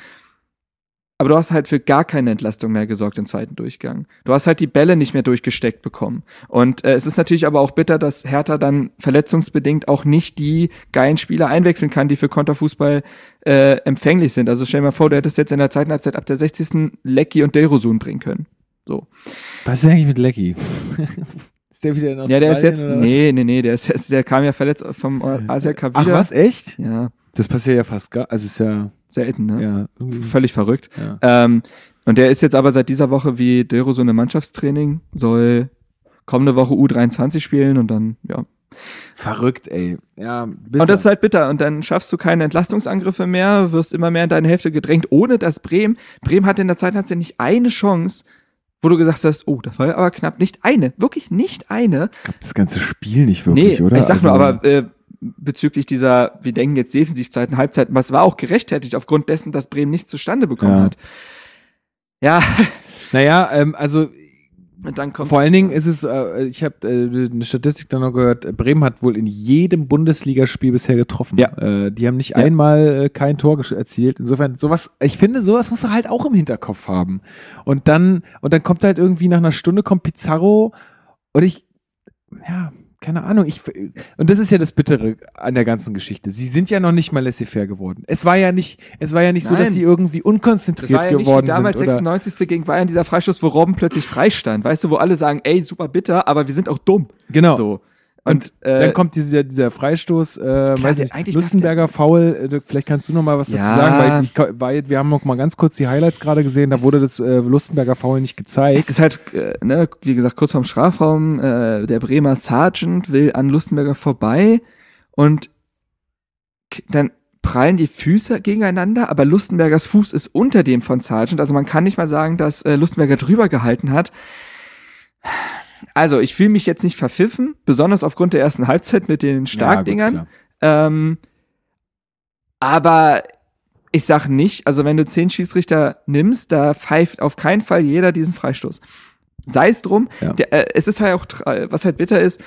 aber du hast halt für gar keine Entlastung mehr gesorgt im zweiten Durchgang. Du hast halt die Bälle nicht mehr durchgesteckt bekommen. Und äh, es ist natürlich aber auch bitter, dass Hertha dann verletzungsbedingt auch nicht die geilen Spieler einwechseln kann, die für Konterfußball äh, empfänglich sind. Also stell dir mal vor, du hättest jetzt in der zweiten Halbzeit ab der 60. Lecky und Delrosun bringen können. So. Was ist eigentlich mit Lecky? *laughs* ist der wieder in Australien? Ja, der ist jetzt, nee, nee, nee, der ist jetzt, der kam ja verletzt vom Asia Cup Ach was, echt? Ja. Das passiert ja fast gar, also ist ja selten, ne? Ja, völlig verrückt. Ja. Ähm, und der ist jetzt aber seit dieser Woche wie Dero so eine Mannschaftstraining, soll kommende Woche U23 spielen und dann, ja. Verrückt, ey. Ja, bitter. Und das ist halt bitter. Und dann schaffst du keine Entlastungsangriffe mehr, wirst immer mehr in deine Hälfte gedrängt, ohne dass Bremen, Bremen hatte in der Zeit hat sie nicht eine Chance, wo du gesagt hast, oh, das war ja aber knapp. Nicht eine, wirklich nicht eine. Ich glaube, das ganze Spiel nicht wirklich, nee, oder? Ich sag Also, nur, aber äh, bezüglich dieser, wir denken jetzt Defensivzeiten, Halbzeiten, was war auch gerechtfertigt aufgrund dessen, dass Bremen nichts zustande bekommen Ja. hat. Ja, Naja, ähm, also dann Vor allen Dingen ist es, äh, ich habe äh, eine Statistik dann noch gehört, äh, Bremen hat wohl in jedem Bundesligaspiel bisher getroffen. Ja. Äh, die haben nicht Ja. einmal äh, kein Tor erzielt. Insofern, sowas, ich finde, sowas muss er halt auch im Hinterkopf haben. Und dann, und dann kommt halt irgendwie nach einer Stunde kommt Pizarro und ich, ja, keine Ahnung, ich, und das ist ja das Bittere an der ganzen Geschichte. Sie sind ja noch nicht mal laissez-faire geworden. Es war ja nicht, es war ja nicht so, Nein. dass sie irgendwie das unkonzentriert war ja nicht wie geworden damals sind. Oder, 96. gegen Bayern dieser Freistoß, wo Robben plötzlich freistand. Weißt du, wo alle sagen, ey, super bitter, aber wir sind auch dumm. genau. So. Und Und, äh, dann kommt dieser, dieser Freistoß, äh, weiß nicht, eigentlich Lustenberger Foul, äh, vielleicht kannst du noch mal was dazu Ja. sagen, weil ich, ich, jetzt- wir haben noch mal ganz kurz die Highlights gerade gesehen, da Es- wurde das äh, Lustenberger Foul nicht Es gezeigt. ist halt, äh, ne, wie gesagt, kurz vorm Strafraum, äh, der Bremer Sergeant will an Lustenberger vorbei und dann prallen die Füße gegeneinander, aber Lustenbergers Fuß ist unter dem von Sergeant, also man kann nicht mal sagen, dass äh, Lustenberger drüber gehalten hat. Also, ich fühle mich jetzt nicht verpfiffen, besonders aufgrund der ersten Halbzeit mit den Starkdingern. Ja. Ähm, aber ich sag nicht, also wenn du zehn Schiedsrichter nimmst, da pfeift auf keinen Fall jeder diesen Freistoß. Sei es drum, Ja. der, äh, es ist halt auch, was halt bitter ist,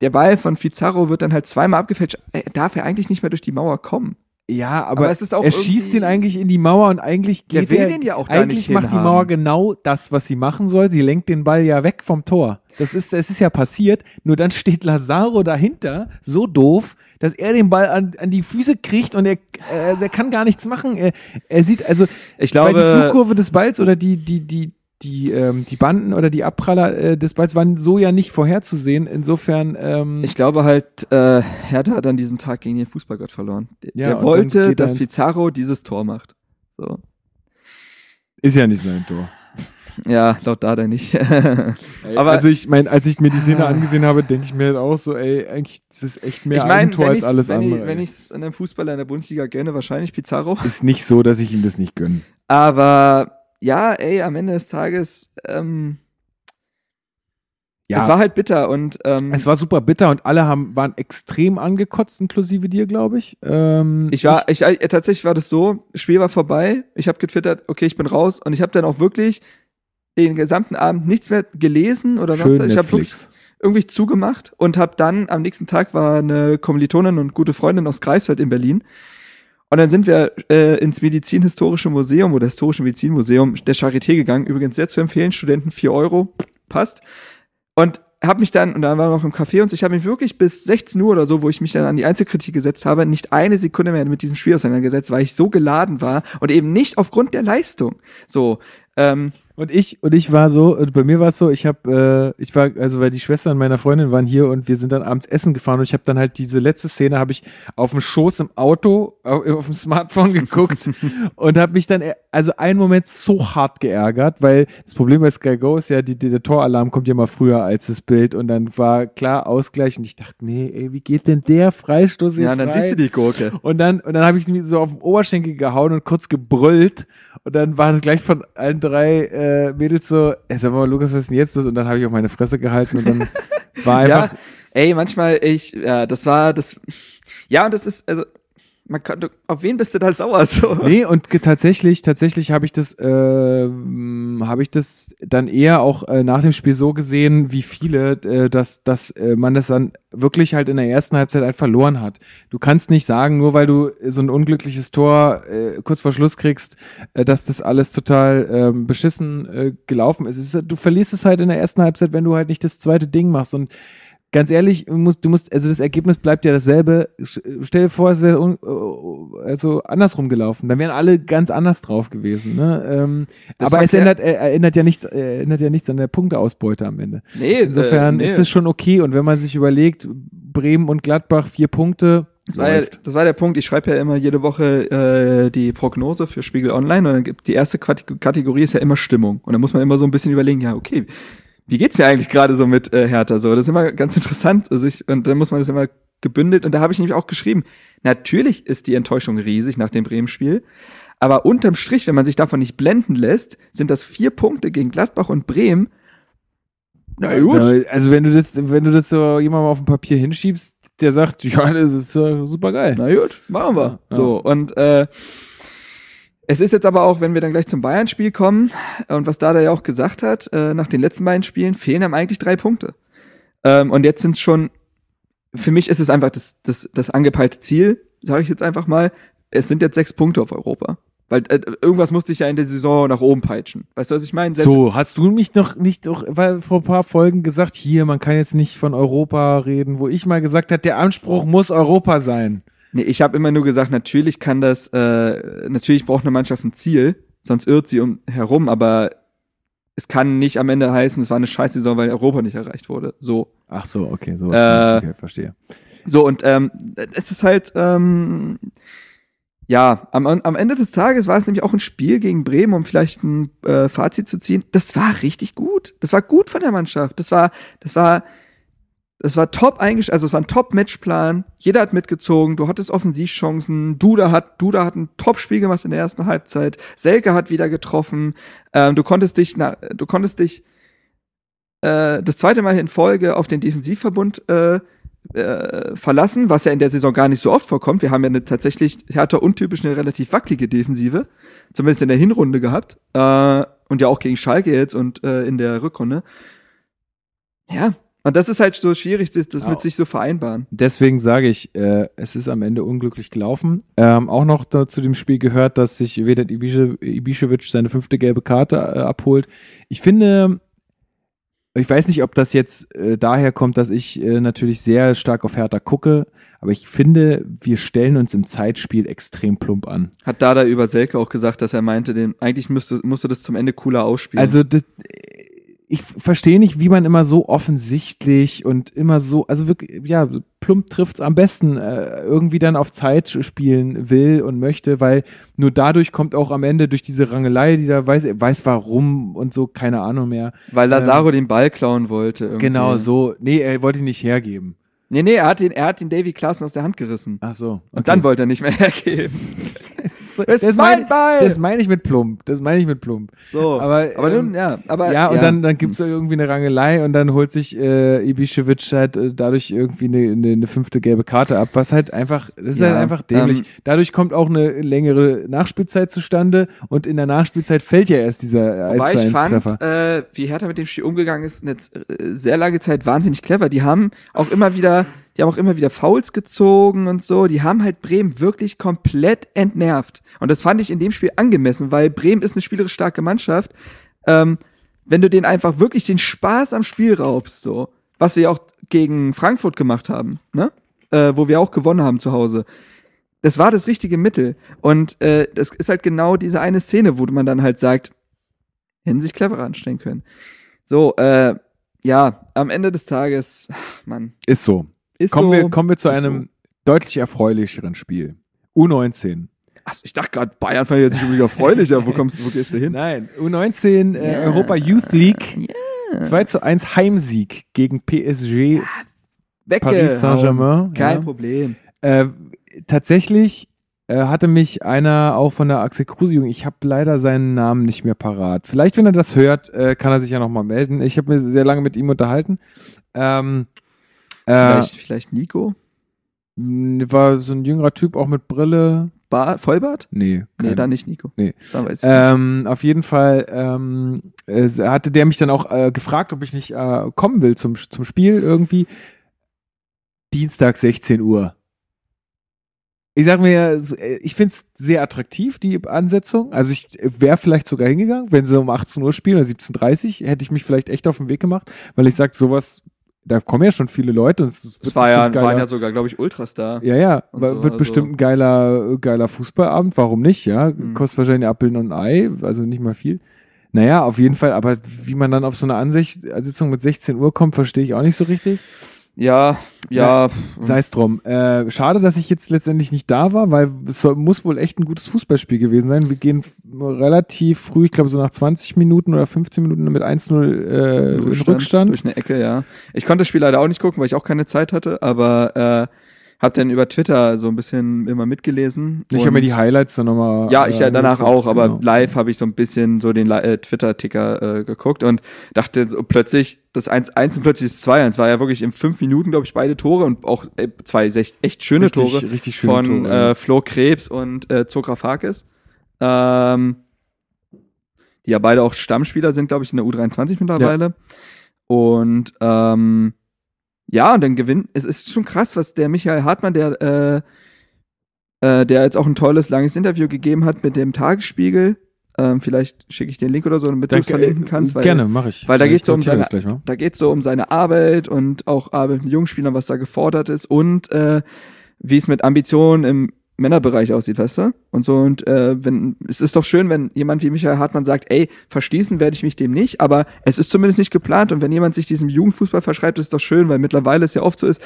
der Ball von Pizarro wird dann halt zweimal abgefälscht, äh, darf er eigentlich nicht mehr durch die Mauer kommen. Ja, aber, aber es ist auch er schießt ihn eigentlich in die Mauer und eigentlich Der geht will er, den ja auch gar eigentlich nicht macht die hinhaben. Mauer genau das, was sie machen soll. Sie lenkt den Ball ja weg vom Tor. Das ist, es ist ja passiert. Nur dann steht Lazaro dahinter, so doof, dass er den Ball an, an die Füße kriegt und er, äh, er kann gar nichts machen. Er, er sieht also, Ich Weil die glaube, Flugkurve des Balls oder die, die, die, die, ähm, die Banden oder die Abpraller äh, des Balls waren so ja nicht vorherzusehen. Insofern, ähm, ich glaube halt, äh, Hertha hat an diesem Tag gegen den Fußballgott verloren. Der, Ja, der dann wollte, dass Pizarro dieses Tor macht. So. ist ja nicht sein Tor. Ja, laut Dada nicht. *laughs* Aber also ich meine, als ich mir die Szene angesehen habe, denke ich mir halt auch so, ey, eigentlich das ist echt mehr ich ein meine, Tor wenn als alles wenn andere. Ich, wenn ich es einem Fußballer in der Bundesliga gönne, wahrscheinlich Pizarro. ist nicht so, dass ich ihm das nicht gönne. Aber ja, ey, am Ende des Tages, ähm, Ja, es war halt bitter und ähm, es war super bitter und alle haben, waren extrem angekotzt, inklusive dir, glaube ich. Ähm, ich war, ich, äh, tatsächlich war das so, Spiel war vorbei, ich habe getwittert, okay, ich bin raus und ich habe dann auch wirklich den gesamten Abend nichts mehr gelesen oder sonst. Ich habe wirklich irgendwie zugemacht und habe dann am nächsten Tag war eine Kommilitonin und gute Freundin aus Greifswald in Berlin. Und dann sind wir äh, ins Medizinhistorische Museum oder Historische Medizinmuseum der Charité gegangen. Übrigens sehr zu empfehlen, Studenten 4 Euro, passt. Und habe mich dann, und dann war noch im Café und so, ich habe mich wirklich bis 16 Uhr oder so, wo ich mich dann an die Einzelkritik gesetzt habe, nicht eine Sekunde mehr mit diesem Spiel auseinandergesetzt, weil ich so geladen war und eben nicht aufgrund der Leistung. So, ähm, Und ich, und ich war so, und bei mir war es so, ich habe, äh, ich war, also weil die Schwestern meiner Freundin waren hier und wir sind dann abends essen gefahren und ich habe dann halt diese letzte Szene, habe ich auf dem Schoß im Auto, auf, auf dem Smartphone *laughs* geguckt und habe mich dann, also einen Moment so hart geärgert, weil das Problem bei Sky Go ist ja, die, die, der Toralarm kommt ja mal früher als das Bild und dann war klar Ausgleich und ich dachte, nee, ey, wie geht denn der Freistoß jetzt ja, dann rein? siehst du die Gurke. Und dann, und dann habe ich mir so auf den Oberschenkel gehauen und kurz gebrüllt. Und dann war das gleich von allen drei äh, Mädels so, ey, sag mal, Lukas, was ist denn jetzt los? Und dann habe ich auf meine Fresse gehalten und dann *laughs* war einfach, Ja, ey, manchmal, ich, ja, das war das. Ja, und das ist, also, man kann, du- auf wen bist du da sauer so? Nee, und tatsächlich, tatsächlich habe ich das, äh, habe ich das dann eher auch äh, nach dem Spiel so gesehen, wie viele, äh, dass, dass äh, man das dann wirklich halt in der ersten Halbzeit halt verloren hat. Du kannst nicht sagen, nur weil du so ein unglückliches Tor äh, kurz vor Schluss kriegst, äh, dass das alles total ähm, beschissen äh, gelaufen ist. Ist. Du verlierst es halt in der ersten Halbzeit, wenn du halt nicht das zweite Ding machst und Ganz ehrlich, du musst, du musst, also das Ergebnis bleibt ja dasselbe. Stell dir vor, es wäre un- äh, also andersrum gelaufen. Dann wären alle ganz anders drauf gewesen. Ne? Ähm, aber es ändert, äh, erinnert ja nicht, äh, ändert ja nichts an der Punkteausbeute am Ende. Nee, Insofern äh, nee. ist es schon okay. Und wenn man sich überlegt, Bremen und Gladbach vier Punkte, Das war, ja, das war der Punkt. Ich schreibe ja immer jede Woche äh, die Prognose für Spiegel Online und dann gibt die erste Kategorie ist ja immer Stimmung. Und dann muss man immer so ein bisschen überlegen, ja, okay, wie geht's mir eigentlich gerade so mit äh, Hertha? So, das ist immer ganz interessant. Also ich, und dann muss man das immer gebündelt. Und da habe ich nämlich auch geschrieben, natürlich ist die Enttäuschung riesig nach dem Bremen-Spiel. Aber unterm Strich, wenn man sich davon nicht blenden lässt, sind das vier Punkte gegen Gladbach und Bremen. Na gut. Also wenn du das, wenn du das so jemandem auf dem Papier hinschiebst, der sagt, *laughs* ja, das ist äh, super geil. Na gut, machen wir. Ja. So, und äh, es ist jetzt aber auch, wenn wir dann gleich zum Bayern-Spiel kommen, und was Dada ja auch gesagt hat, äh, nach den letzten beiden Spielen fehlen einem eigentlich drei Punkte. Ähm, und jetzt sind es schon, für mich ist es einfach das, das, das angepeilte Ziel, sage ich jetzt einfach mal, es sind jetzt sechs Punkte auf Europa. Weil äh, irgendwas musste ich ja in der Saison nach oben peitschen. Weißt du, was ich meine? Selbst- So, hast du mich noch nicht doch, weil vor ein paar Folgen gesagt, hier, man kann jetzt nicht von Europa reden, wo ich mal gesagt habe, der Anspruch muss Europa sein. Nee, ich habe immer nur gesagt, natürlich kann das, äh, natürlich braucht eine Mannschaft ein Ziel, sonst irrt sie um herum, aber es kann nicht am Ende heißen, es war eine Scheißsaison, weil Europa nicht erreicht wurde. So. Ach so, okay, so. Äh, okay, verstehe. So, und ähm, es ist halt, ähm, ja, am, am Ende des Tages war es nämlich auch ein Spiel gegen Bremen, um vielleicht ein äh, Fazit zu ziehen. Das war richtig gut. Das war gut von der Mannschaft. Das war, das war, das war top eingestellt, also es war ein Top-Matchplan. Jeder hat mitgezogen. Du hattest Offensivchancen. Duda hat, Duda hat ein Top-Spiel gemacht in der ersten Halbzeit. Selke hat wieder getroffen. Ähm, du konntest dich, na, du konntest dich äh, das zweite Mal in Folge auf den Defensivverbund äh, äh, verlassen, was ja in der Saison gar nicht so oft vorkommt. Wir haben ja eine tatsächlich härter untypisch eine relativ wackelige Defensive, zumindest in der Hinrunde gehabt äh, und ja auch gegen Schalke jetzt und äh, in der Rückrunde. Ja, und das ist halt so schwierig, das, das Ja. mit sich so vereinbaren. Deswegen sage ich, äh, es ist am Ende unglücklich gelaufen. Ähm, auch noch da, zu dem Spiel gehört, dass sich Vedat Ibiše- Ibišević seine fünfte gelbe Karte äh, abholt. Ich finde, ich weiß nicht, ob das jetzt äh, daher kommt, dass ich äh, natürlich sehr stark auf Hertha gucke, aber ich finde, wir stellen uns im Zeitspiel extrem plump an. Hat Dada über Selke auch gesagt, dass er meinte, den, eigentlich müsste, musste das zum Ende cooler ausspielen. Also das, ich verstehe nicht, wie man immer so offensichtlich und immer so, also wirklich, ja, plump trifft's am besten, äh, irgendwie dann auf Zeit spielen will und möchte, weil nur dadurch kommt auch am Ende durch diese Rangelei, die da weiß, weiß warum und so, keine Ahnung mehr. weil Lazaro den Ball klauen wollte. Irgendwie. Genau, so, nee, er wollte ihn nicht hergeben. Nee, nee, er hat den, er hat den Davy Klaassen aus der Hand gerissen. Ach so. Und dann wollte er nicht mehr *laughs* hergeben. das ist, so- Das ist mein- mein Ball! Das meine ich mit plump. Das meine ich mit plump. So. Aber, aber ähm, nun, ja, aber. ja, und dann, dann gibt's irgendwie eine Rangelei und dann holt sich äh, Ibišević halt äh, dadurch irgendwie eine, eine, eine fünfte gelbe Karte ab, was halt einfach, das ist Ja, halt einfach dämlich. ähm, dadurch kommt auch eine längere Nachspielzeit zustande und in der Nachspielzeit fällt ja erst dieser 1 Wobei ich 1 fand, äh, wie Hertha mit dem Spiel umgegangen ist, eine äh, sehr lange Zeit wahnsinnig clever. Die haben auch immer wieder, die haben auch immer wieder Fouls gezogen und so. Die haben halt Bremen wirklich komplett entnervt. Und das fand ich in dem Spiel angemessen, weil Bremen ist eine spielerisch starke Mannschaft. Ähm, wenn du denen einfach wirklich den Spaß am Spiel raubst, so, was wir auch gegen Frankfurt gemacht haben, ne? Äh, wo wir auch gewonnen haben zu Hause. Das war das richtige Mittel. Und äh, das ist halt genau diese eine Szene, wo man dann halt sagt, hätten sich cleverer anstellen können. So, äh, ja, am Ende des Tages, ach, Mann, Ist so. Ist Kommen, so. wir, kommen wir zu einem deutlich erfreulicheren Spiel. U19. Achso, ich dachte gerade, Bayern fand ich jetzt nicht unbedingt erfreulicher. Wo kommst du, wo gehst du hin? Nein, U19 äh, Europa Youth League. 2 zu 1 Heimsieg gegen PSG Weggehauen. Paris Saint-Germain. Kein ja. Problem. Äh, tatsächlich äh, hatte mich einer auch von der Axel Kruse Jugend, ich habe leider seinen Namen nicht mehr parat. Vielleicht, wenn er das hört, äh, kann er sich ja nochmal melden. Ich habe mir sehr lange mit ihm unterhalten. Ähm, äh, Vielleicht, vielleicht Nico? war so ein jüngerer Typ, auch mit Brille. Bar Vollbart? Nee, Nee, kein- dann nicht Nico. Nee. Dann weiß ich Ähm, auf jeden Fall ähm, äh, hatte der mich dann auch äh, gefragt, ob ich nicht äh, kommen will zum, zum Spiel irgendwie. Dienstag 16 Uhr. Ich sag mir, äh, ich finde es sehr attraktiv, die Ansetzung. Also ich wäre vielleicht sogar hingegangen, wenn sie um 18 Uhr spielen oder 17.30 Uhr, hätte ich mich vielleicht echt auf den Weg gemacht, weil ich sag, sowas, da kommen ja schon viele Leute und es Es war ja, bestimmt waren geiler- ja sogar, glaube ich, Ultras da. ja, ja, so, wird also- bestimmt ein geiler, geiler Fußballabend, warum nicht, ja? Mhm. Kostet wahrscheinlich Apfel und Ei, also nicht mal viel. Naja, auf jeden Fall, aber wie man dann auf so eine Ansicht, Sitzung mit 16 Uhr kommt, verstehe ich auch nicht so richtig. Ja, ja. Sei es drum. Äh, schade, dass ich jetzt letztendlich nicht da war, weil es muss wohl echt ein gutes Fußballspiel gewesen sein. Wir gehen relativ früh, ich glaube so nach 20 Minuten oder 15 Minuten mit 1-0 äh, in Rückstand. Durch eine Ecke, ja. Ich konnte das Spiel leider auch nicht gucken, weil ich auch keine Zeit hatte, aber hab dann über Twitter so ein bisschen immer mitgelesen. Ich habe mir die Highlights dann nochmal. Ja, ich ja danach auch, aber genau. live habe ich so ein bisschen so den äh, Twitter-Ticker äh, geguckt und dachte so plötzlich, das 1-1 und plötzlich das 2-1 war ja wirklich in fünf Minuten, glaube ich, beide Tore und auch äh, zwei echt, echt schöne Richtig- Tore richtig schöne von Tore, ja. äh, Flo Krebs und äh, Zografakis. Ähm, die ja beide auch Stammspieler sind, glaube ich, in der U23 mittlerweile. Und ähm, ja, und dann gewinnt, es ist schon krass, was der Michael Hartmann, der, äh, äh, der jetzt auch ein tolles, langes Interview gegeben hat mit dem Tagesspiegel. Ähm, vielleicht schicke ich den Link oder so, damit du es verlinken äh, kannst. Weil, Gerne, mache ich. weil da Ich geht's so um seine- gleich. Da geht's so um seine Arbeit und auch Arbeit mit Jungspielern, was da gefordert ist und äh, wie es mit Ambitionen im Männerbereich aussieht, weißt du? Und so, und äh, wenn, es ist doch schön, wenn jemand wie Michael Hartmann sagt, ey, verschließen werde ich mich dem nicht, aber es ist zumindest nicht geplant und wenn jemand sich diesem Jugendfußball verschreibt, ist doch schön, weil mittlerweile es ja oft so ist,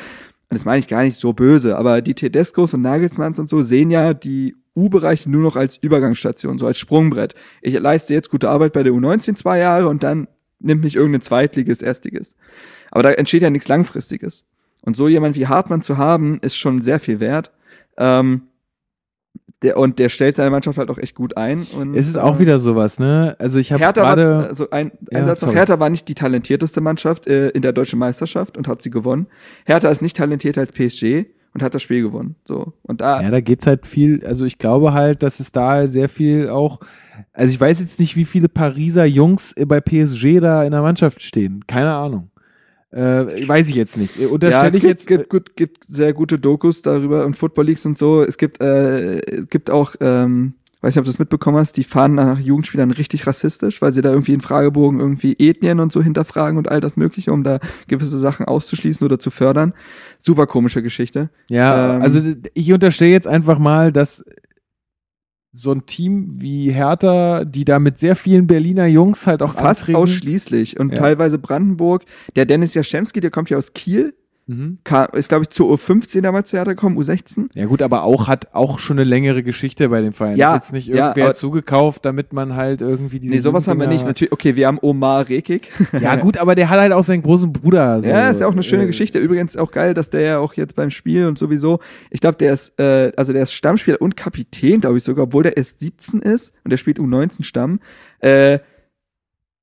und das meine ich gar nicht so böse, aber die Tedescos und Nagelsmanns und so sehen ja die U-Bereiche nur noch als Übergangsstation, so als Sprungbrett. Ich leiste jetzt gute Arbeit bei der U19 zwei Jahre und dann nimmt mich irgendein Zweitliges, Erstiges. Aber da entsteht ja nichts Langfristiges. Und so jemand wie Hartmann zu haben, ist schon sehr viel wert. Ähm, der, und der stellt seine Mannschaft halt auch echt gut ein. Und, Es ist auch äh, wieder sowas, ne? Also ich habe gerade. also ein, ein Ja, Satz noch, sorry. Hertha war nicht die talentierteste Mannschaft äh, in der deutschen Meisterschaft und hat sie gewonnen. Hertha ist nicht talentierter als PSG und hat das Spiel gewonnen. So. Und da, Ja, da geht's halt viel, also ich glaube halt, dass es da sehr viel auch, also ich weiß jetzt nicht, wie viele Pariser Jungs bei PSG da in der Mannschaft stehen. Keine Ahnung. Äh, weiß ich jetzt nicht. ja, Unterstelle es ich gibt, jetzt. gibt, gut, gibt sehr gute Dokus darüber und Football Leagues und so. Es gibt, äh, es gibt auch, ähm, weiß nicht, ob du das mitbekommen hast, die fahren nach Jugendspielern richtig rassistisch, weil sie da irgendwie in Fragebogen irgendwie Ethnien und so hinterfragen und all das Mögliche, um da gewisse Sachen auszuschließen oder zu fördern. Super komische Geschichte. Ja, Ähm, also ich unterstelle jetzt einfach mal, dass so ein Team wie Hertha, die da mit sehr vielen Berliner Jungs halt auch Fast antreten. ausschließlich. Und Ja. teilweise Brandenburg. Der Dennis Jaschemski, der kommt ja aus Kiel, Mhm. kam, ist, glaube ich, zur U15 damals zu Hertha gekommen, U16. Ja gut, aber auch hat auch schon eine längere Geschichte bei dem Verein. Ja, ist jetzt nicht ja, irgendwer aber- zugekauft, damit man halt irgendwie diese Nee, sowas haben wir nicht. Natürlich, okay, wir haben Omar Rekik. *laughs* Ja gut, aber der hat halt auch seinen großen Bruder. So. ja, ist ja auch eine schöne Äh, Geschichte. Übrigens auch geil, dass der ja auch jetzt beim Spiel und sowieso, ich glaube, der ist, äh, also der ist Stammspieler und Kapitän, glaube ich sogar, obwohl der erst 17 ist und der spielt U19 Stamm. Äh,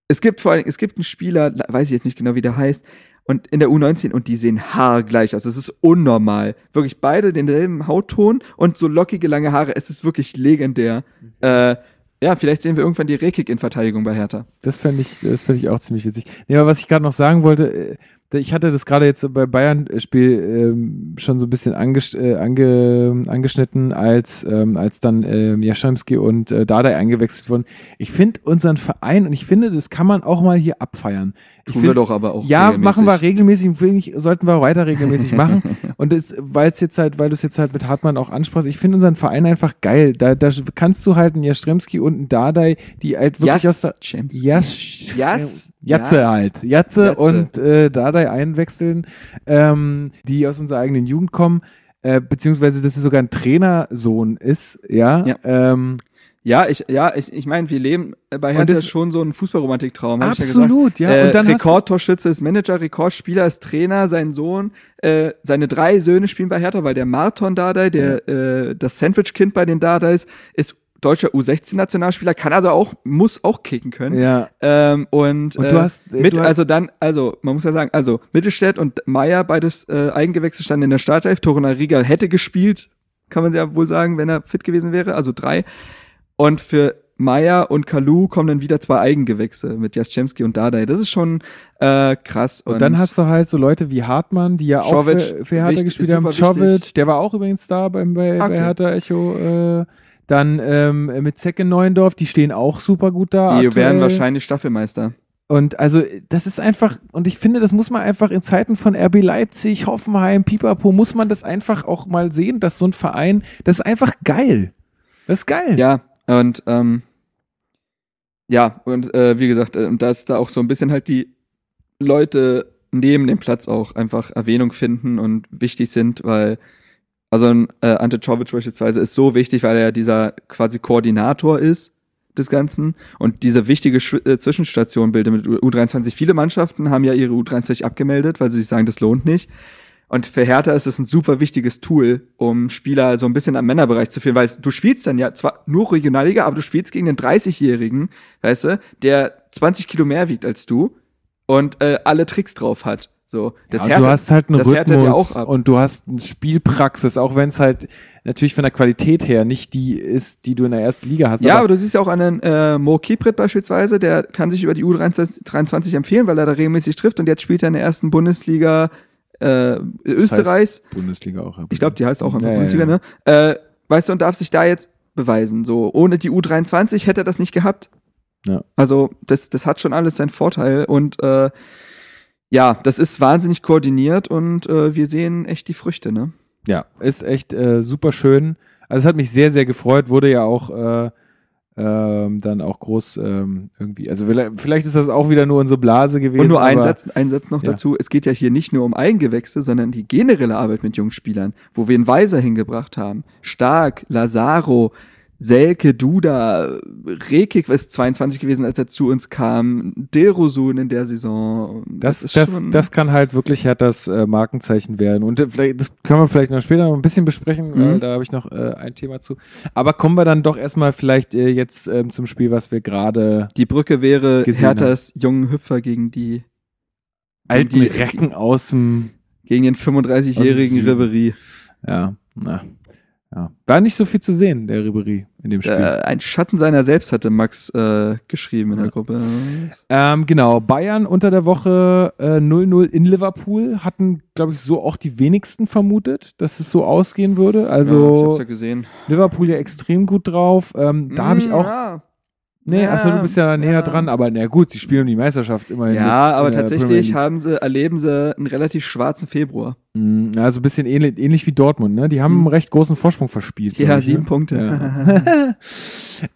es gibt vor allem, es gibt einen Spieler, weiß ich jetzt nicht genau, wie der heißt, und in der U19 und die sehen haargleich aus. Das ist unnormal. Wirklich beide denselben Hautton und so lockige lange Haare. Es ist wirklich legendär. Äh, ja, vielleicht sehen wir irgendwann die Rekik in Verteidigung bei Hertha. Das fände ich, das fänd ich auch ziemlich witzig. Nee, aber was ich gerade noch sagen wollte, äh, ich hatte das gerade jetzt bei Bayern-Spiel ähm, schon so ein bisschen anges äh, ange angeschnitten, als, ähm, als dann ähm, Jaschemski und äh, Dardai eingewechselt wurden. Ich finde unseren Verein, und ich finde, das kann man auch mal hier abfeiern. Tun find- wir doch aber auch. Ja, regelmäßig. machen wir regelmäßig, ich, sollten wir weiter regelmäßig machen. *laughs* Und weil es jetzt halt, weil du es jetzt halt mit Hartmann auch ansprachst, ich finde unseren Verein einfach geil. Da, da kannst du halt einen Jastremski und einen Dardai, die halt wirklich aus der. Jas Jas- Jatze halt. Jatze, Jatze. und äh, Dardai einwechseln, ähm, die aus unserer eigenen Jugend kommen. Äh, beziehungsweise, dass es sogar ein Trainersohn ist, ja. Ja. Ähm, Ja, ich, ja, ich, ich meine, wir leben bei Hertha das- schon so einen Fußballromantiktraum, ich ja gesagt. absolut, ja. Äh, Rekordtorschütze ist Manager, Rekordspieler ist Trainer, sein Sohn, äh, seine drei Söhne spielen bei Hertha, weil der Marton Dardai, der äh, das Sandwich-Kind bei den Dardais, ist deutscher U16-Nationalspieler, kann also auch, muss auch kicken können. ja. Ähm, und Und äh, du hast- äh, mit, du hast- also dann, also man muss ja sagen, also Mittelstädt und Meier, beides äh, Eigengewächse standen in der Startelf. Torunariga hätte gespielt, kann man ja wohl sagen, wenn er fit gewesen wäre, also drei. Und für Meier und Kalu kommen dann wieder zwei Eigengewächse mit Jaschemski und Dardai. Das ist schon äh, krass. Und, dann hast du halt so Leute wie Hartmann, die ja auch Czovic, für, für Hertha wichtig- gespielt haben. Czovic, der war auch übrigens da beim, bei, bei Okay. Hertha Echo. Äh, dann ähm, mit Zecke Neuendorf, die stehen auch super gut da. die aktuell. werden wahrscheinlich Staffelmeister. Und also, das ist einfach, und ich finde, das muss man einfach in Zeiten von RB Leipzig, Hoffenheim, Pipapo, muss man das einfach auch mal sehen, dass so ein Verein, das ist einfach geil. Das ist geil. Ja, und ähm, ja, und äh, wie gesagt, äh, dass da auch so ein bisschen halt die Leute neben dem Platz auch einfach Erwähnung finden und wichtig sind, weil also ein äh, Ante Czovic beispielsweise ist so wichtig, weil er dieser quasi Koordinator ist des Ganzen und diese wichtige Schw äh, Zwischenstation bildet mit U- U23. Viele Mannschaften haben ja ihre U23 abgemeldet, weil sie sich sagen, das lohnt nicht. Und für Hertha ist es ein super wichtiges Tool, um Spieler so ein bisschen am Männerbereich zu führen, weil du spielst dann ja zwar nur Regionalliga, aber du spielst gegen einen 30-Jährigen, weißt du, der 20 Kilo mehr wiegt als du und äh, alle Tricks drauf hat. So, das ja, Härte, du hast halt einen Rhythmus und du hast eine Spielpraxis, auch wenn es halt natürlich von der Qualität her nicht die ist, die du in der ersten Liga hast. Ja, aber, aber du siehst ja auch einen äh, Mo Kiprit beispielsweise, der kann sich über die U23 empfehlen, weil er da regelmäßig trifft und jetzt spielt er in der ersten Bundesliga äh, Österreichs. Heißt Bundesliga auch. Ich glaube, die heißt auch einfach ja, Bundesliga, ja, ja. ne? Äh, weißt du, und darf sich da jetzt beweisen. So, ohne die U23 hätte er das nicht gehabt. Ja. Also, das, das hat schon alles seinen Vorteil und äh, ja, das ist wahnsinnig koordiniert und äh, wir sehen echt die Früchte, ne? Ja, ist echt äh, super schön. Also es hat mich sehr, sehr gefreut, wurde ja auch äh, ähm, dann auch groß ähm, irgendwie, also vielleicht ist das auch wieder nur unsere Blase gewesen. Und nur ein, Satz, ein Satz noch ja. dazu, es geht ja hier nicht nur um Eigengewächse, sondern die generelle Arbeit mit jungen Spielern, wo wir einen Weiser hingebracht haben. Stark, Lazaro, Selke, Duda, Rekik ist 22 gewesen, als er zu uns kam, Derosun in der Saison. Das, das, das, das kann halt wirklich halt das äh, Markenzeichen werden. Und äh, vielleicht, das können wir vielleicht noch später noch ein bisschen besprechen, mhm. weil da habe ich noch äh, ein Thema zu. Aber kommen wir dann doch erstmal vielleicht äh, jetzt ähm, zum Spiel, was wir gerade. Die Brücke wäre Herthas haben. jungen Hüpfer gegen die alten die, Recken aus dem. Gegen den 35-jährigen Ribery. Ja, na. Ja. War nicht so viel zu sehen, der Ribery in dem Spiel. Äh, ein Schatten seiner selbst hatte Max äh, geschrieben in der Gruppe. Ähm, genau, Bayern unter der Woche 0-0 äh, in Liverpool hatten, glaube ich, so auch die wenigsten vermutet, dass es so ausgehen würde. Also ja, ich hab's ja gesehen. Liverpool ja extrem gut drauf. Ähm, da mm, habe ich auch. Ja. Nee, ja, achso, du bist ja näher ja. dran, aber na gut, sie spielen um die Meisterschaft immerhin. Ja, aber tatsächlich haben sie, erleben sie einen relativ schwarzen Februar. Mhm, also ein bisschen ähnlich, ähnlich wie Dortmund, ne? Die haben mhm. einen recht großen Vorsprung verspielt. Ja, ich, sieben ne? Punkte. Ja.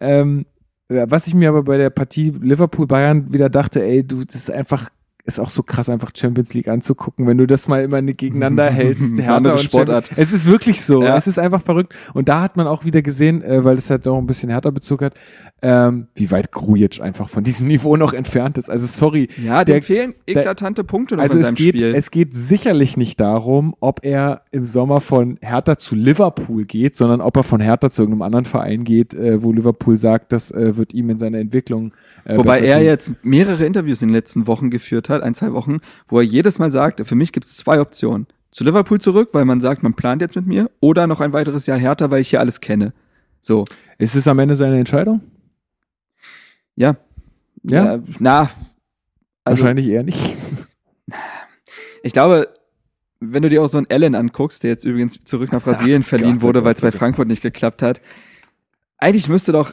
*laughs* *laughs* ähm, was ich mir aber bei der Partie Liverpool-Bayern wieder dachte, ey, du, das ist einfach ist auch so krass, einfach Champions League anzugucken, wenn du das mal immer gegeneinander hältst. *laughs* Und Sportart. Es ist wirklich so. Ja. Es ist einfach verrückt. Und da hat man auch wieder gesehen, äh, weil es halt auch ein bisschen härter Bezug hat, ähm, wie weit Grujic einfach von diesem *laughs* Niveau noch entfernt ist. Also sorry. Ja, der fehlen eklatante Punkte noch also in seinem es geht, Spiel. Es geht sicherlich nicht darum, ob er im Sommer von Hertha zu Liverpool geht, sondern ob er von Hertha zu irgendeinem anderen Verein geht, äh, wo Liverpool sagt, das äh, wird ihm in seiner Entwicklung. Äh, Wobei er tun. jetzt mehrere Interviews in den letzten Wochen geführt hat, ein, zwei Wochen, wo er jedes Mal sagt, für mich gibt es zwei Optionen. Zu Liverpool zurück, weil man sagt, man plant jetzt mit mir, oder noch ein weiteres Jahr härter, weil ich hier alles kenne. So. Ist es am Ende seine Entscheidung? Ja. Ja. ja na. Also, Wahrscheinlich eher nicht. *laughs* Ich glaube, wenn du dir auch so einen Allen anguckst, der jetzt übrigens zurück nach *laughs* Brasilien Ach, verliehen Gott, wurde, weil es bei Frankfurt nicht geklappt hat. Eigentlich müsste doch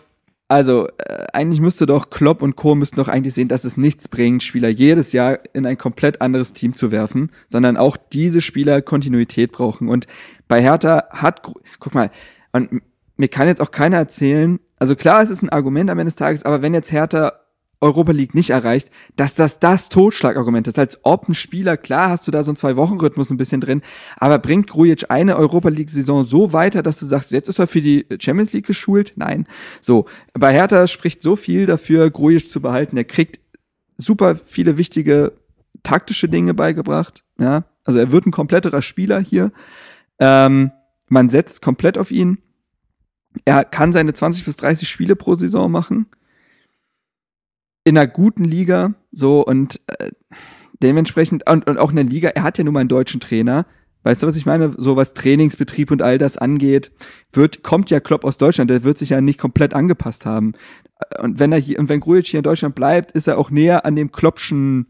also, äh, eigentlich müsste doch Klopp und Co. müssten doch eigentlich sehen, dass es nichts bringt, Spieler jedes Jahr in ein komplett anderes Team zu werfen, sondern auch diese Spieler Kontinuität brauchen. Und bei Hertha hat, guck mal, und mir kann jetzt auch keiner erzählen, also klar, es ist ein Argument am Ende des Tages, aber wenn jetzt Hertha Europa League nicht erreicht, dass das das Totschlagargument ist. Als ob ein Spieler, klar hast du da so einen Zwei-Wochen-Rhythmus ein bisschen drin, aber bringt Grujic eine Europa League-Saison so weiter, dass du sagst, jetzt ist er für die Champions League geschult? Nein. So, bei Hertha spricht so viel dafür, Grujic zu behalten. Er kriegt super viele wichtige taktische Dinge beigebracht. Ja, also er wird ein kompletterer Spieler hier. Ähm, man setzt komplett auf ihn. Er kann seine 20 bis 30 Spiele pro Saison machen in einer guten Liga, so und äh, dementsprechend und, und auch in der Liga, er hat ja nun mal einen deutschen Trainer. Weißt du, was ich meine? So was Trainingsbetrieb und all das angeht, wird, kommt ja Klopp aus Deutschland, der wird sich ja nicht komplett angepasst haben. Und wenn er hier, und wenn Grujic hier in Deutschland bleibt, ist er auch näher an dem Kloppschen.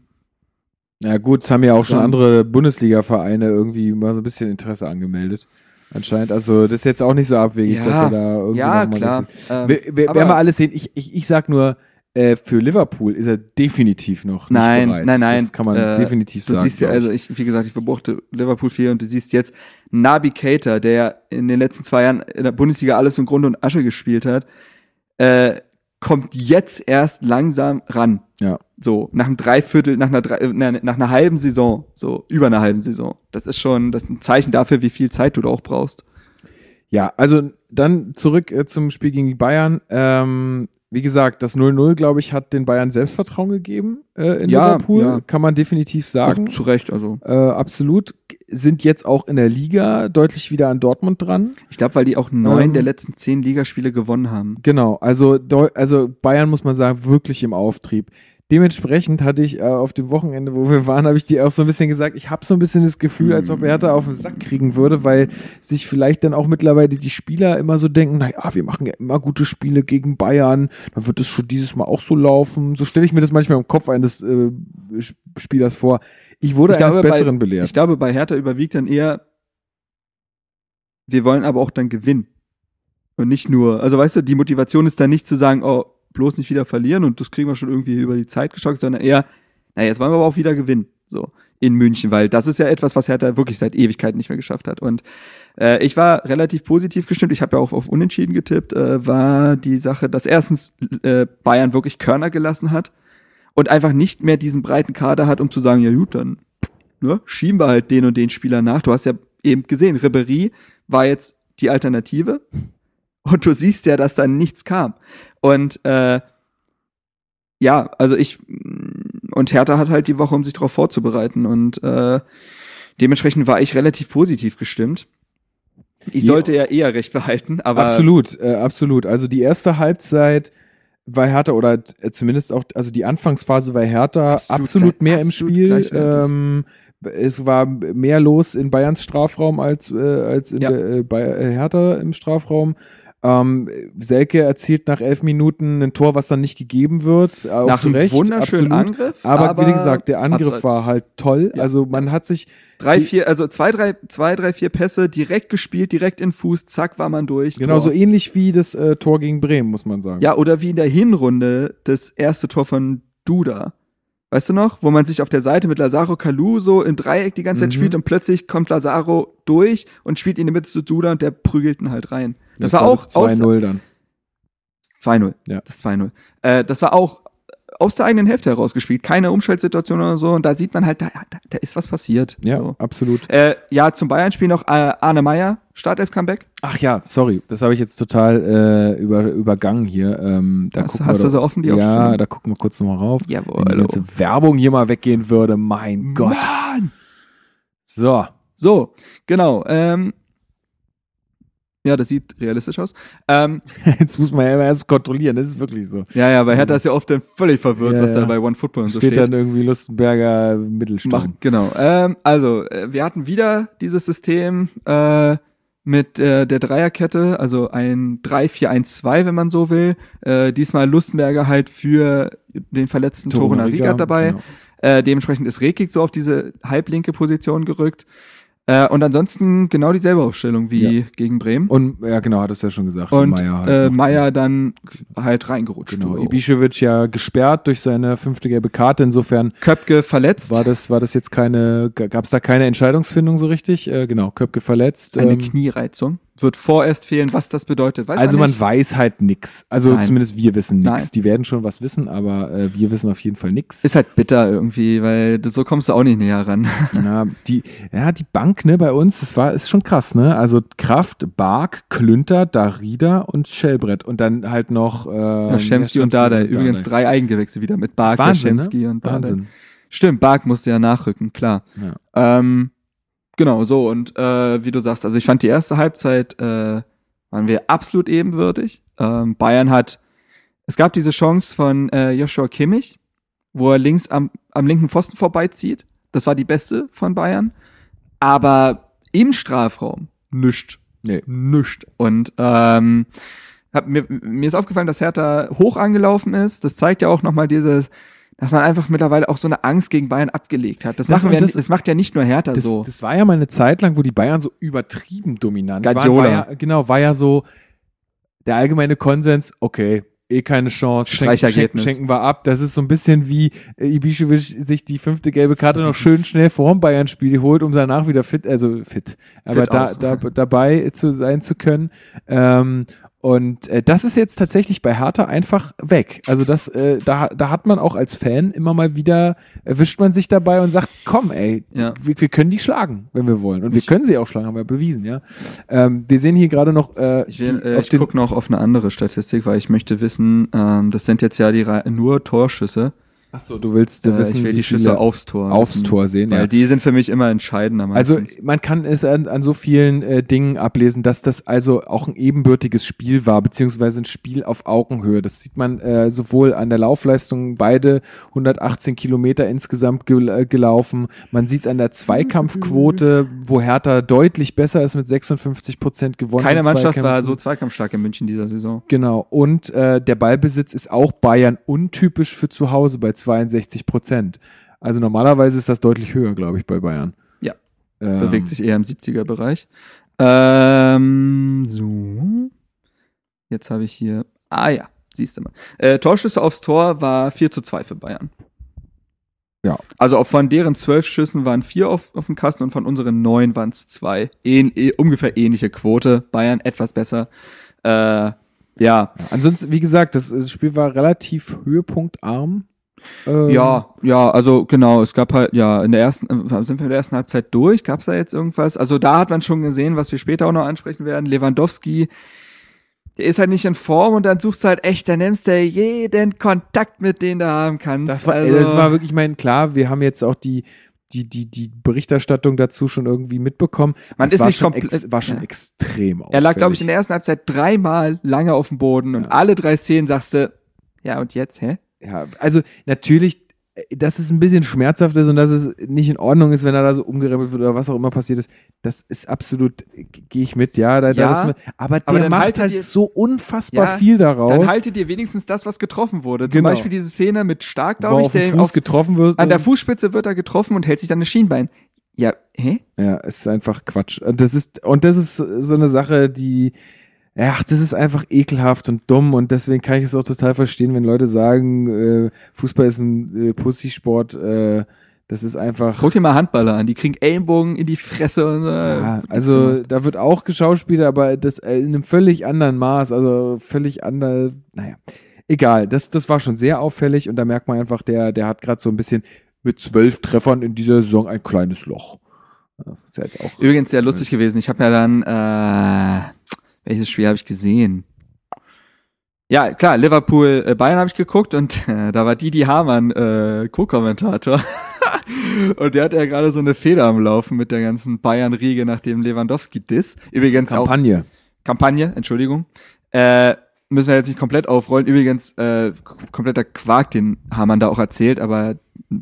Ja, gut, es haben ja auch schon andere Bundesliga-Vereine irgendwie mal so ein bisschen Interesse angemeldet. Anscheinend, also das ist jetzt auch nicht so abwegig, ja, dass er da irgendwie ja, klar. Ähm, werden wir alles sehen. Ich, ich, ich sag nur, äh, für Liverpool ist er definitiv noch nicht nein, bereit. Nein, nein, Das kann man äh, definitiv du sagen. Siehst ja, also ich, wie gesagt, ich beobachte Liverpool viel und du siehst jetzt Nabi Keita, der in den letzten zwei Jahren in der Bundesliga alles im Grunde und Asche gespielt hat, äh, kommt jetzt erst langsam ran. Ja. So, nach einem Dreiviertel, nach einer, drei, nach einer halben Saison, so über einer halben Saison. Das ist schon, das ist ein Zeichen dafür, wie viel Zeit du da auch brauchst. Ja, also dann zurück äh, zum Spiel gegen die Bayern. Ähm, wie gesagt, das 0-0, glaube ich, hat den Bayern Selbstvertrauen gegeben äh, in Ja, Liverpool. ja. Kann man definitiv sagen. Ach, zu Recht, also. Äh, absolut. Sind jetzt auch in der Liga deutlich wieder an Dortmund dran. Ich glaube, weil die auch neun Ähm, der letzten zehn Ligaspiele gewonnen haben. Genau, also, also Bayern muss man sagen, wirklich im Auftrieb. Dementsprechend hatte ich äh, auf dem Wochenende, wo wir waren, habe ich dir auch so ein bisschen gesagt, ich habe so ein bisschen das Gefühl, als ob Hertha auf den Sack kriegen würde, weil sich vielleicht dann auch mittlerweile die Spieler immer so denken, naja, wir machen ja immer gute Spiele gegen Bayern, dann wird es schon dieses Mal auch so laufen. So stelle ich mir das manchmal im Kopf eines äh, Spielers vor. Ich wurde Ich eines glaube, bei- Besseren belehrt. Ich glaube, bei Hertha überwiegt dann eher, wir wollen aber auch dann gewinnen. Und nicht nur, also weißt du, die Motivation ist dann nicht zu sagen, oh, bloß nicht wieder verlieren und das kriegen wir schon irgendwie über die Zeit geschockt, sondern eher, na, jetzt wollen wir aber auch wieder gewinnen. So, in München, weil das ist ja etwas, was Hertha wirklich seit Ewigkeiten nicht mehr geschafft hat. Und äh, ich war relativ positiv gestimmt, ich habe ja auch auf Unentschieden getippt, äh, war die Sache, dass erstens äh, Bayern wirklich Körner gelassen hat und einfach nicht mehr diesen breiten Kader hat, um zu sagen, ja gut, dann ne, schieben wir halt den und den Spieler nach. Du hast ja eben gesehen, Ribéry war jetzt die Alternative und du siehst ja, dass da nichts kam. Und äh, ja, also ich und Hertha hat halt die Woche, um sich darauf vorzubereiten und äh, dementsprechend war ich relativ positiv gestimmt. Ich Ja. sollte ja eher recht behalten, aber absolut, äh, absolut. Also die erste Halbzeit war Hertha oder äh, zumindest auch, also die Anfangsphase war Hertha absolut, Absolut mehr gleich- im absolut Spiel. Ähm, es war mehr los in Bayerns Strafraum als, äh, als in Ja. der, äh, bei äh, Hertha im Strafraum. Ähm, Selke erzielt nach elf Minuten ein Tor, was dann nicht gegeben wird. Äh, auch nach einem Recht, wunderschönen absolut. Angriff. Aber, wie gesagt, der Angriff abseits. war halt toll. Ja. Also man hat sich drei, vier, also zwei, drei, zwei, drei, vier Pässe direkt gespielt, direkt in Fuß, zack, war man durch. genau Tor. so ähnlich wie das äh, Tor gegen Bremen, muss man sagen. Ja, oder wie in der Hinrunde das erste Tor von Duda. Weißt du noch, wo man sich auf der Seite mit Lazaro Kalu so im Dreieck die ganze Zeit Mhm. spielt und plötzlich kommt Lazaro durch und spielt in die Mitte zu Duda und der prügelt ihn halt rein. Das, das war auch das aus 2-0 dann. 2-0. Ja. Das 2-0. Äh, das war auch aus der eigenen Hälfte herausgespielt. Keine Umschaltsituation oder so. Und da sieht man halt, da, da, da ist was passiert. Ja, So. absolut. Äh, ja, zum Bayern-Spiel noch äh, Arne Meyer, Startelf-Comeback. Ach ja, sorry, das habe ich jetzt total äh, über, übergangen hier. Ähm, da Hast- hast du so offen, die Ja, da gucken wir kurz nochmal rauf. Jawohl. Wenn die ganze Werbung hier mal weggehen würde, mein Gott. Mann! So, So, genau. Ähm, ja, das sieht realistisch aus. Ähm, *laughs* jetzt muss man ja immer erst kontrollieren, das ist wirklich so. ja, ja, weil Hertha ist ja oft dann völlig verwirrt, Ja, was da ja. bei One Football und so steht, steht. dann irgendwie Lustenberger Mittelsturm. Mach, genau. Ähm, also, äh, wir hatten wieder dieses System äh, mit äh, der Dreierkette, also ein 3-4-1-2, wenn man so will. Äh, diesmal Lustenberger halt für den verletzten Torunariga dabei. genau. Äh, dementsprechend ist Rekik so auf diese halblinke Position gerückt. Äh, und ansonsten genau dieselbe Aufstellung wie gegen Bremen. Und ja, genau, hattest du ja schon gesagt. Und Meier halt äh. Meier dann halt reingerutscht. Genau. Ibišević ja gesperrt durch seine fünfte gelbe Karte. Insofern Köpke verletzt. war das, war das jetzt keine, gab es da keine Entscheidungsfindung so richtig? Äh, genau, Köpke verletzt. eine ähm, Kniereizung. Wird vorerst fehlen, was das bedeutet. Weiß also man man weiß halt nix. Also Nein. zumindest wir wissen nix. Die werden schon was wissen, aber äh, wir wissen auf jeden Fall nix. Ist halt bitter irgendwie, weil das, so kommst du auch nicht näher ran. *laughs* Ja, die, ja, die Bank, ne, bei uns, das war, ist schon krass, ne? Also Kraft, Bark, Klünter, Darida und Schellbrett. Und dann halt noch äh, Ja, Schemski und Dardai. Übrigens drei Eigengewächse wieder mit Bark, Wahnsinn, Schemski ne? und Dardai. Wahnsinn. Stimmt, Bark musste ja nachrücken, klar. Ja. Ähm, genau, so. Und äh, wie du sagst, also ich fand die erste Halbzeit äh, waren wir absolut ebenwürdig. Ähm, Bayern hat, es gab diese Chance von äh, Joshua Kimmich, wo er links am, am linken Pfosten vorbeizieht. Das war die beste von Bayern. Aber im Strafraum nischt. Nee. Nischt. Und ähm, hab mir, mir ist aufgefallen, dass Hertha hoch angelaufen ist. Das zeigt ja auch nochmal dieses, dass man einfach mittlerweile auch so eine Angst gegen Bayern abgelegt hat. Das, Das- machen wir, das- das, macht ja nicht nur Hertha Das, so. das war ja mal eine Zeit lang, wo die Bayern so übertrieben dominant waren. Guardiola. War ja, genau, war ja so der allgemeine Konsens, okay, eh keine Chance, schenken, schenken, wir ab. Das ist so ein bisschen wie äh, Ibišević sich die fünfte gelbe Karte noch schön schnell vor dem Bayern-Spiel holt, um danach wieder fit, also fit, aber da, da, dabei zu sein zu können. Ähm, Und äh, das ist jetzt tatsächlich bei Hertha einfach weg. Also das, äh, da, da hat man auch als Fan immer mal wieder, erwischt man sich dabei und sagt, komm ey, Ja. wir, wir können die schlagen, wenn wir wollen. Und wir können sie auch schlagen, haben wir bewiesen, ja. Ähm, wir sehen hier gerade noch äh, Ich, will, äh, ich gucke noch auf eine andere Statistik, weil ich möchte wissen, ähm, das sind jetzt ja die Rei- nur Torschüsse. Achso, du willst äh, wissen, ich will wie die Schüsse aufs Tor. aufs wissen, Tor sehen, Weil ja. die sind für mich immer entscheidender. Also meistens. man kann es an, an so vielen äh, Dingen ablesen, dass das also auch ein ebenbürtiges Spiel war, beziehungsweise ein Spiel auf Augenhöhe. Das sieht man äh, sowohl an der Laufleistung, beide 118 Kilometer insgesamt gel äh, gelaufen. Man sieht es an der Zweikampfquote, wo Hertha deutlich besser ist mit 56 Prozent gewonnen. Keine Mannschaft war so zweikampfstark in München dieser Saison. Genau. Und äh, der Ballbesitz ist auch Bayern untypisch für zu Hause bei 62 Prozent. Also normalerweise ist das deutlich höher, glaube ich, bei Bayern. Ja. Ähm, Bewegt sich eher im 70er-Bereich. Ähm, so. Jetzt habe ich hier. Ah ja, siehst du mal. Äh, Torschüsse aufs Tor war 4 zu 2 für Bayern. Ja. Also auch von deren zwölf Schüssen waren vier auf, auf dem Kasten und von unseren neun waren es zwei. Ähn, eh, ungefähr ähnliche Quote. Bayern etwas besser. Äh, ja, Ja, ansonsten, wie gesagt, das, das Spiel war relativ höhepunktarm. Ähm, Ja, ja, also genau, es gab halt, ja, in der ersten, äh, sind wir in der ersten Halbzeit durch? Gab es da jetzt irgendwas? Also da hat man schon gesehen, was wir später auch noch ansprechen werden. Lewandowski, der ist halt nicht in Form und dann suchst du halt echt, dann nimmst du jeden Kontakt mit, den du haben kannst. Das war, also, das war wirklich, ich meine, klar, wir haben jetzt auch die, die, die, die Berichterstattung dazu schon irgendwie mitbekommen. Man Es ist war nicht komplett- war schon ja. extrem er lag, glaube ich, in auffällig. der ersten Halbzeit dreimal lange auf dem Boden und Ja. alle drei Szenen sagst du, ja, und jetzt, hä? Ja, also natürlich, äh, dass es ein bisschen schmerzhaft ist und dass es nicht in Ordnung ist, wenn er da so umgerempelt wird oder was auch immer passiert ist, das ist absolut, äh, gehe ich mit, ja. Da, da Ja, ist mir, aber der aber dann macht halt ihr- so unfassbar Ja, viel daraus, Dann haltet dir wenigstens das, was getroffen wurde. Zum Genau. Beispiel diese Szene mit Stark, glaube ich, der Fuß auf, getroffen wird. an der Fußspitze wird er getroffen und hält sich dann das Schienbein. Ja, hä? Ja, es ist einfach Quatsch. Und das ist, und das ist so eine Sache, die, ja, das ist einfach ekelhaft und dumm und deswegen kann ich es auch total verstehen, wenn Leute sagen, äh, Fußball ist ein äh, Pussysport, äh, das ist einfach. Guck dir mal Handballer an, die kriegen Ellenbogen in die Fresse und so. Ja, also da wird auch geschauspielt, aber das äh, in einem völlig anderen Maß, also völlig andere, naja, egal, das, das war schon sehr auffällig und da merkt man einfach, der, der hat gerade so ein bisschen mit zwölf Treffern in dieser Saison ein kleines Loch. Halt auch, Übrigens sehr lustig gewesen. Ich habe ja dann, äh, welches Spiel habe ich gesehen? Ja, klar, Liverpool, äh, Bayern habe ich geguckt und äh, da war Didi Hamann äh, Co-Kommentator. *laughs* und der hat ja gerade so eine Feder am Laufen mit der ganzen Bayern-Riege nach dem Lewandowski-Diss. Übrigens auch Kampagne. Kampagne, Entschuldigung. Äh, müssen wir jetzt nicht komplett aufrollen. Übrigens, äh, kompletter Quark, den Hamann da auch erzählt, aber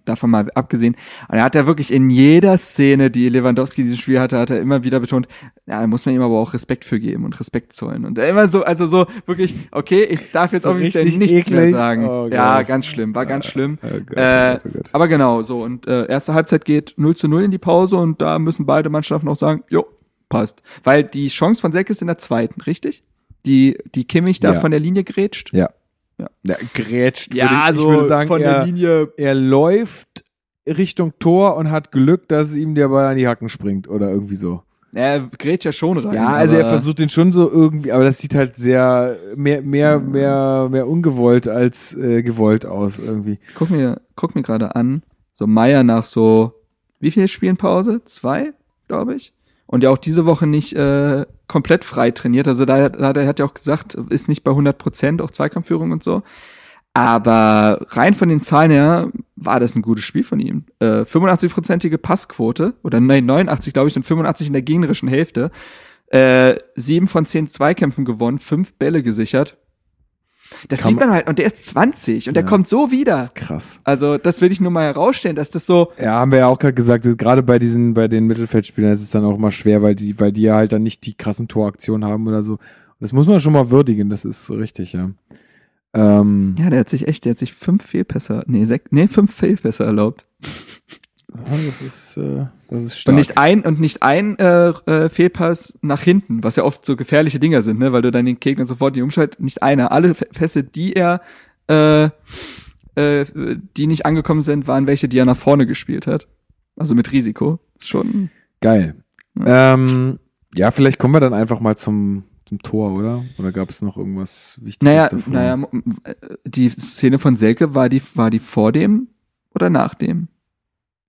davon mal abgesehen. Und er hat ja wirklich in jeder Szene, die Lewandowski in diesem Spiel hatte, hat er immer wieder betont, ja, da muss man ihm aber auch Respekt für geben und Respekt zollen. Und er immer so, also so wirklich, okay, ich darf jetzt So offiziell nichts mehr eklig. sagen. Oh ja, ganz schlimm, war ganz schlimm. Oh Gott, Äh, oh Gott. aber genau, so. Und äh, erste Halbzeit geht 0 zu 0 in die Pause und da müssen beide Mannschaften auch sagen, jo, passt. Weil die Chance von Seck ist in der zweiten, richtig? Die, die Kimmich da Ja. von der Linie grätscht. Ja. Ja. ja grätscht. Ja, würde ich, also ich würde sagen, von er, der Linie. er läuft Richtung Tor und hat Glück, dass ihm der Ball an die Hacken springt oder irgendwie so. Er grätscht ja schon rein. Ja, also er versucht den schon so irgendwie, aber das sieht halt sehr mehr, mehr, mehr, mehr ungewollt als äh, gewollt aus irgendwie. Guck mir, guck mir gerade an, so Meier nach so, wie viele Spielen Pause? Zwei, glaube ich. Und ja auch diese Woche nicht äh, komplett frei trainiert. Also da, da er hat ja auch gesagt, ist nicht bei 100 Prozent, auch Zweikampfführung und so. Aber rein von den Zahlen her war das ein gutes Spiel von ihm. Äh, 85-prozentige Passquote, oder nein, 89, glaube ich, und 85 in der gegnerischen Hälfte. Äh, sieben von zehn Zweikämpfen gewonnen, fünf Bälle gesichert. Das Kann sieht man halt, und der ist 20 und der Ja. kommt so Das wieder. ist krass. Also, das will ich nur mal herausstellen, dass das so, Ja, haben wir ja auch gerade gesagt, gerade bei diesen, bei den Mittelfeldspielern ist es dann auch immer schwer, weil die, weil die ja halt dann nicht die krassen Toraktionen haben oder so. Das muss man schon mal würdigen, das ist so richtig, ja. Ähm, ja, der hat sich echt, der hat sich fünf Fehlpässe, nee, sech, nee, fünf Fehlpässe erlaubt. Ja, das ist, äh, das ist stark. Und nicht ein, und nicht ein äh, äh, Fehlpass nach hinten, was ja oft so gefährliche Dinger sind, ne, weil du dann den Gegner sofort die Umschalt, nicht einer. Alle Pässe, die er, äh, äh, die nicht angekommen sind, waren welche, die er nach vorne gespielt hat. Also mit Risiko. Schon. Geil. Ähm, ja, vielleicht kommen wir dann einfach mal zum, dem Tor, oder? Oder gab es noch irgendwas Wichtiges Naja, davor? naja, äh, die Szene von Selke, war die, war die vor dem oder nach dem?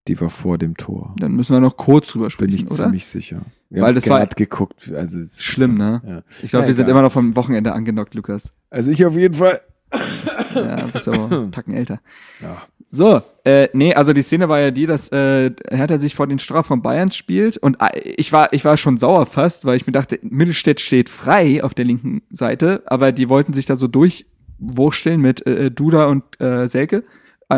Die war vor dem Tor. Dann müssen wir noch kurz drüber Bin sprechen, ich oder? ziemlich sicher. Wir Weil das war- geguckt. Also es ist Schlimm, ne? Ja. Ich glaube, Na, wir sind immer noch vom Wochenende angenockt, Lukas. Also ich auf jeden Fall. Ja, bist aber einen Tacken älter. Ja. So, äh, nee, also die Szene war ja die, dass äh, Hertha sich vor den Strafraum Bayerns spielt und äh, ich war ich war schon sauer fast, weil ich mir dachte, Mittelstädt steht frei auf der linken Seite, aber die wollten sich da so durchwursteln mit äh, Duda und äh, Selke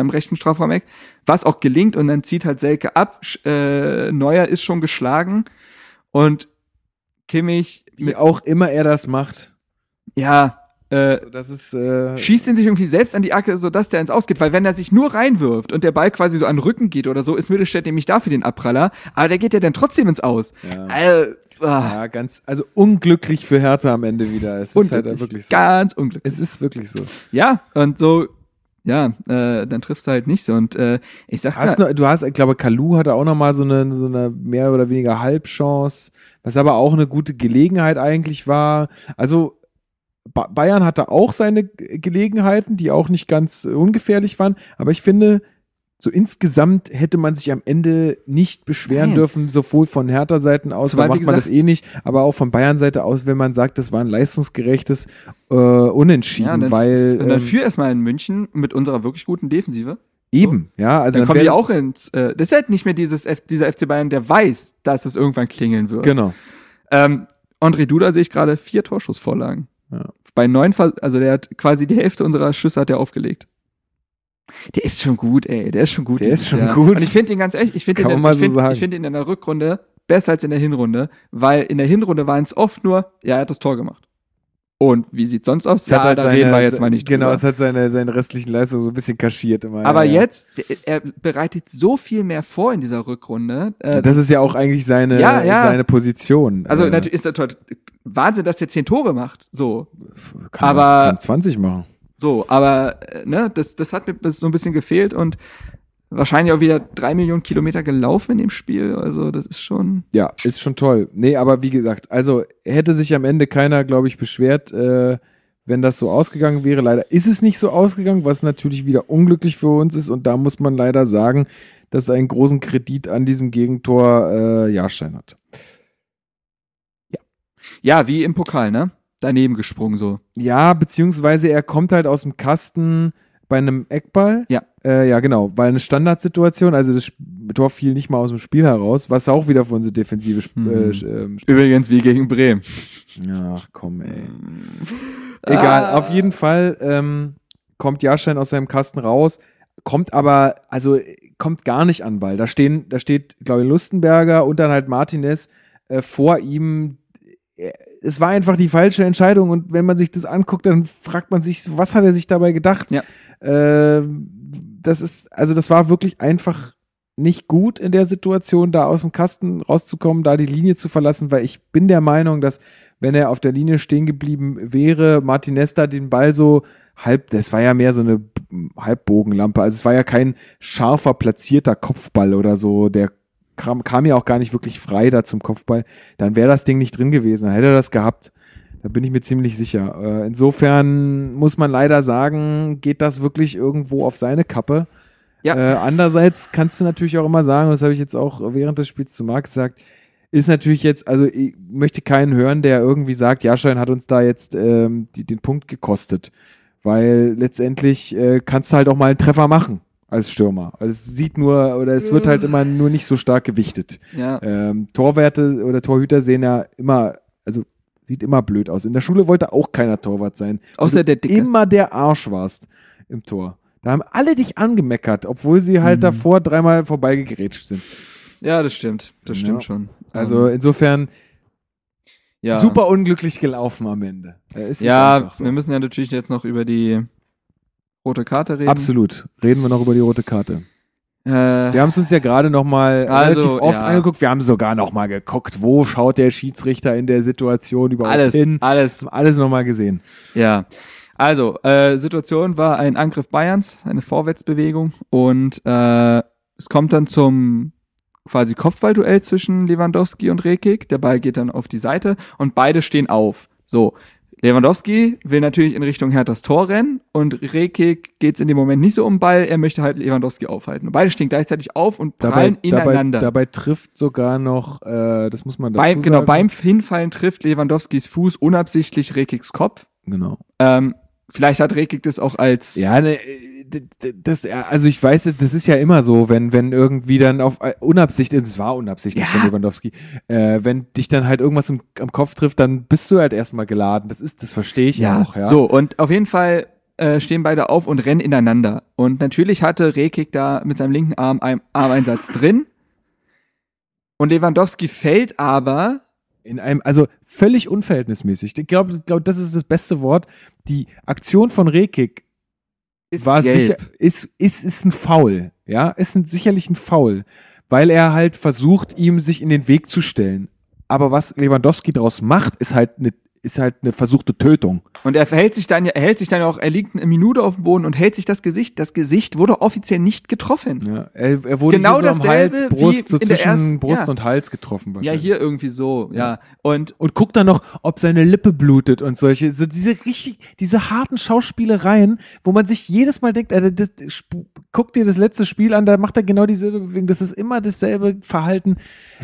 am rechten Strafraumeck, was auch gelingt und dann zieht halt Selke ab, äh, Neuer ist schon geschlagen und Kimmich Wie auch immer er das macht. ja, äh, Also das ist äh, schießt ihn sich irgendwie selbst an die Acke, sodass der ins Ausgeht. Weil wenn er sich nur reinwirft und der Ball quasi so an den Rücken geht oder so, ist Mittelstädt nämlich dafür den Abpraller. Aber der geht ja dann trotzdem ins Aus. ja. Äh, ah, ja ganz also unglücklich für Hertha am Ende wieder. Es ist halt wirklich so. Ganz unglücklich. Es ist wirklich so. Ja, und so, ja, äh, dann triffst du halt nicht so. Und äh, ich sag Hast noch, du hast, ich glaube, Kalu hatte auch noch mal so eine, so eine mehr oder weniger Halbchance, was aber auch eine gute Gelegenheit eigentlich war. Also ba Bayern hatte auch seine Gelegenheiten, die auch nicht ganz äh, ungefährlich waren, aber ich finde, so insgesamt hätte man sich am Ende nicht beschweren Nein. dürfen, sowohl von Hertha-Seiten aus, Zumal, da macht man das gesagt- eh nicht, aber auch von Bayern-Seite aus, wenn man sagt, das war ein leistungsgerechtes äh, Unentschieden, ja, und dann, weil dann ähm, führ erstmal in München mit unserer wirklich guten Defensive. eben, ja, also Dann, kommen wär- die auch ins, äh, das ist halt nicht mehr dieses F dieser FC Bayern, der weiß, dass es irgendwann klingeln wird. genau. Ähm, André Duda sehe ich gerade vier Torschussvorlagen. Ja. Bei neun, also der hat quasi die Hälfte unserer Schüsse hat er aufgelegt. Der ist schon gut, ey. Der ist schon gut. Der ist schon Jahr. gut. Und ich finde ihn ganz ehrlich, ich finde kann ihn, man mal ich so find, sagen. ich find ihn in der Rückrunde besser als in der Hinrunde, weil in der Hinrunde waren es oft nur, ja, er hat das Tor gemacht. Und wie sieht's sonst aus? Es Ja, hat halt da seine, reden wir jetzt mal nicht Genau, drüber. es hat seine, seine restlichen Leistungen so ein bisschen kaschiert immer. Aber ja, ja. jetzt, er bereitet so viel mehr vor in dieser Rückrunde. Äh, Das ist ja auch eigentlich seine, Ja, ja. seine Position. also Äh, natürlich ist das toll- Wahnsinn, dass der zehn Tore macht. So. kann aber- kann 20 machen. So, aber äh, ne, das, das hat mir so ein bisschen gefehlt und wahrscheinlich auch wieder drei Millionen Kilometer gelaufen in dem Spiel. Also das ist schon. Ja, ist schon toll. Nee, aber wie gesagt, also hätte sich am Ende keiner, glaube ich, beschwert, äh, wenn das so ausgegangen wäre. Leider ist es nicht so ausgegangen, was natürlich wieder unglücklich für uns ist. Und da muss man leider sagen, dass einen großen Kredit an diesem Gegentor äh, Jahrstein hat. Ja, wie im Pokal, ne? Daneben gesprungen so. Ja, beziehungsweise er kommt halt aus dem Kasten bei einem Eckball. Ja. Äh, ja, genau, weil eine Standardsituation, also das Tor fiel nicht mal aus dem Spiel heraus, was auch wieder für unsere Defensive sp Hm. äh, ähm, Übrigens wie gegen Bremen. Ach komm, ey. *laughs* Egal, Ah. auf jeden Fall ähm, kommt Jahrstein aus seinem Kasten raus, kommt aber, also kommt gar nicht an Ball. Da stehen, da steht, glaube ich, Lustenberger und dann halt Martinez äh, vor ihm. Äh, Es war einfach die falsche Entscheidung und wenn man sich das anguckt, dann fragt man sich, was hat er sich dabei gedacht? Ja. Äh, das ist, also das war wirklich einfach nicht gut in der Situation, da aus dem Kasten rauszukommen, da die Linie zu verlassen, weil ich bin der Meinung, dass wenn er auf der Linie stehen geblieben wäre, Martinez da den Ball so halb, das war ja mehr so eine Halbbogenlampe, also es war ja kein scharfer platzierter Kopfball oder so, der kam, kam ja auch gar nicht wirklich frei da zum Kopfball, dann wäre das Ding nicht drin gewesen, dann hätte er das gehabt. Da bin ich mir ziemlich sicher. Äh, insofern muss man leider sagen, geht das wirklich irgendwo auf seine Kappe. Ja. Äh, andererseits kannst du natürlich auch immer sagen, das habe ich jetzt auch während des Spiels zu Marc gesagt, ist natürlich jetzt, also ich möchte keinen hören, der irgendwie sagt, Jahrstein hat uns da jetzt ähm, die, den Punkt gekostet. Weil letztendlich äh, kannst du halt auch mal einen Treffer machen als Stürmer. Also es sieht nur, oder es wird halt immer nur nicht so stark gewichtet. Ja. Ähm, Torwerte oder Torhüter sehen ja immer, also sieht immer blöd aus. In der Schule wollte auch keiner Torwart sein. Außer der Dicke. immer der Arsch warst im Tor. Da haben alle dich angemeckert, obwohl sie halt Mhm. davor dreimal vorbeigegrätscht sind. Ja, das stimmt. Das Ja. stimmt schon. Also Ähm, insofern ja. super unglücklich gelaufen am Ende. Ja, so. wir müssen ja natürlich jetzt noch über die rote Karte reden. Absolut. Reden wir noch über die rote Karte. Äh, Wir haben es uns ja gerade noch mal Also, relativ oft ja. angeguckt. Wir haben sogar noch mal geguckt, wo schaut der Schiedsrichter in der Situation überhaupt alles, hin. alles. Alles noch mal gesehen. Ja. Also, äh, Situation war ein Angriff Bayerns, eine Vorwärtsbewegung und äh, es kommt dann zum quasi Kopfballduell zwischen Lewandowski und Rekik. Der Ball geht dann auf die Seite und beide stehen auf. So, Lewandowski will natürlich in Richtung Herthas Tor rennen und Rekik geht's in dem Moment nicht so um Ball, er möchte halt Lewandowski aufhalten. Und beide stehen gleichzeitig auf und prallen dabei, ineinander. dabei trifft sogar noch, äh, das muss man dazu beim, genau, sagen. beim Hinfallen trifft Lewandowskis Fuß unabsichtlich Rekiks Kopf. Genau. Ähm, vielleicht hat Rekik das auch als Ja, ne, äh, das, ja, also ich weiß, das ist ja immer so, wenn, wenn irgendwie dann auf äh, unabsichtlich, es war unabsichtlich Ja. von Lewandowski, äh, wenn dich dann halt irgendwas im, am Kopf trifft, dann bist du halt erstmal geladen. Das ist, das verstehe ich ja auch, ja. So, und auf jeden Fall äh, stehen beide auf und rennen ineinander. Und natürlich hatte Rekik da mit seinem linken Arm einen Armeinsatz *laughs* drin. Und Lewandowski fällt aber In einem, also völlig unverhältnismäßig. Ich glaube, glaub, das ist das beste Wort. Die Aktion von Rekik ist war gelb. sicher, ist, ist, ist ein Foul. Ja, ist ein, sicherlich ein Foul. Weil er halt versucht, ihm sich in den Weg zu stellen. Aber was Lewandowski daraus macht, ist halt eine, ist halt eine versuchte Tötung. Und er verhält sich dann, ja- er hält sich dann auch, er liegt eine Minute auf dem Boden und hält sich das Gesicht. Das Gesicht wurde offiziell nicht getroffen. Ja, er, er wurde Genau so am Hals, Brust, so zwischen ersten- Brust ja. und Hals getroffen. Ja, hier irgendwie so, ja. Und und guckt dann noch, ob seine Lippe blutet und solche, so diese richtig, diese harten Schauspielereien, wo man sich jedes Mal denkt, Alter, das, guck dir das letzte Spiel an, da macht er genau dieselbe Bewegung, das ist immer dasselbe Verhalten.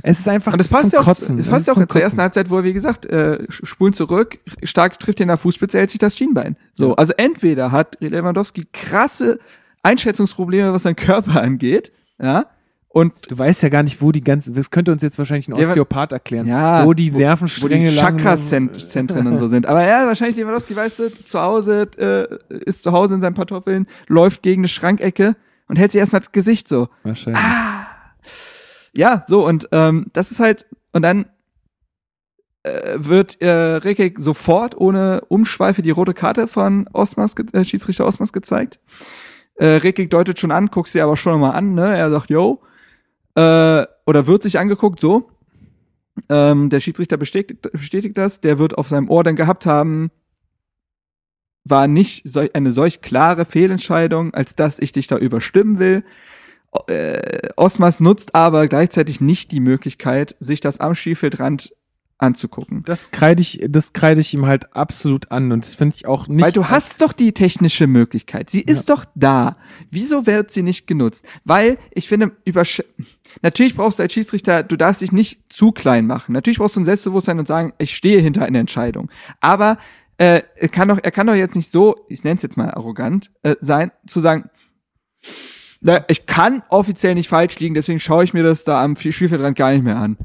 Es ist einfach Und das passt ja auch, Kotzen. das passt ja auch zur ersten. Halbzeit, wo er, wie gesagt, äh, spulen zurück, stark trifft ihn in der Fußspitze, hält sich das Schienbein. So, Ja. also entweder hat Lewandowski krasse Einschätzungsprobleme, was seinen Körper angeht, ja, und Du weißt ja gar nicht, wo die ganzen, das könnte uns jetzt wahrscheinlich ein Osteopath erklären, Ja, wo die wo Nervenstränge die Chakra-Zentren und so sind. Aber ja, wahrscheinlich Lewandowski, weißt du, zu Hause, äh, ist zu Hause in seinen Pantoffeln, läuft gegen eine Schrankecke und hält sich erstmal das Gesicht so. Wahrscheinlich. Ja, so, und ähm, das ist halt, und dann äh, wird äh, Rekik sofort ohne Umschweife die rote Karte von Osmas, äh, Schiedsrichter Osmas gezeigt. Äh, Rekik deutet schon an, guckt sie aber schon mal an, ne? Er sagt, yo. Äh, oder wird sich angeguckt, so. Ähm, der Schiedsrichter bestätigt, bestätigt das. Der wird auf seinem Ohr dann gehabt haben, war nicht solch, eine solch klare Fehlentscheidung, als dass ich dich da überstimmen will. Äh, Osmas nutzt aber gleichzeitig nicht die Möglichkeit, sich das am Spielfeldrand anzugucken. Das kreide ich, das kreide ich ihm halt absolut an und das finde ich auch nicht. Weil du hast doch die technische Möglichkeit. Sie ist doch da. Wieso wird sie nicht genutzt? Weil ich finde, übersch natürlich brauchst du als Schiedsrichter, du darfst dich nicht zu klein machen. Natürlich brauchst du ein Selbstbewusstsein und sagen, ich stehe hinter einer Entscheidung. Aber äh, er kann doch, er kann doch jetzt nicht so, ich nenne es jetzt mal arrogant, äh, sein, zu sagen, na, ich kann offiziell nicht falsch liegen, deswegen schaue ich mir das da am Spielfeldrand gar nicht mehr an.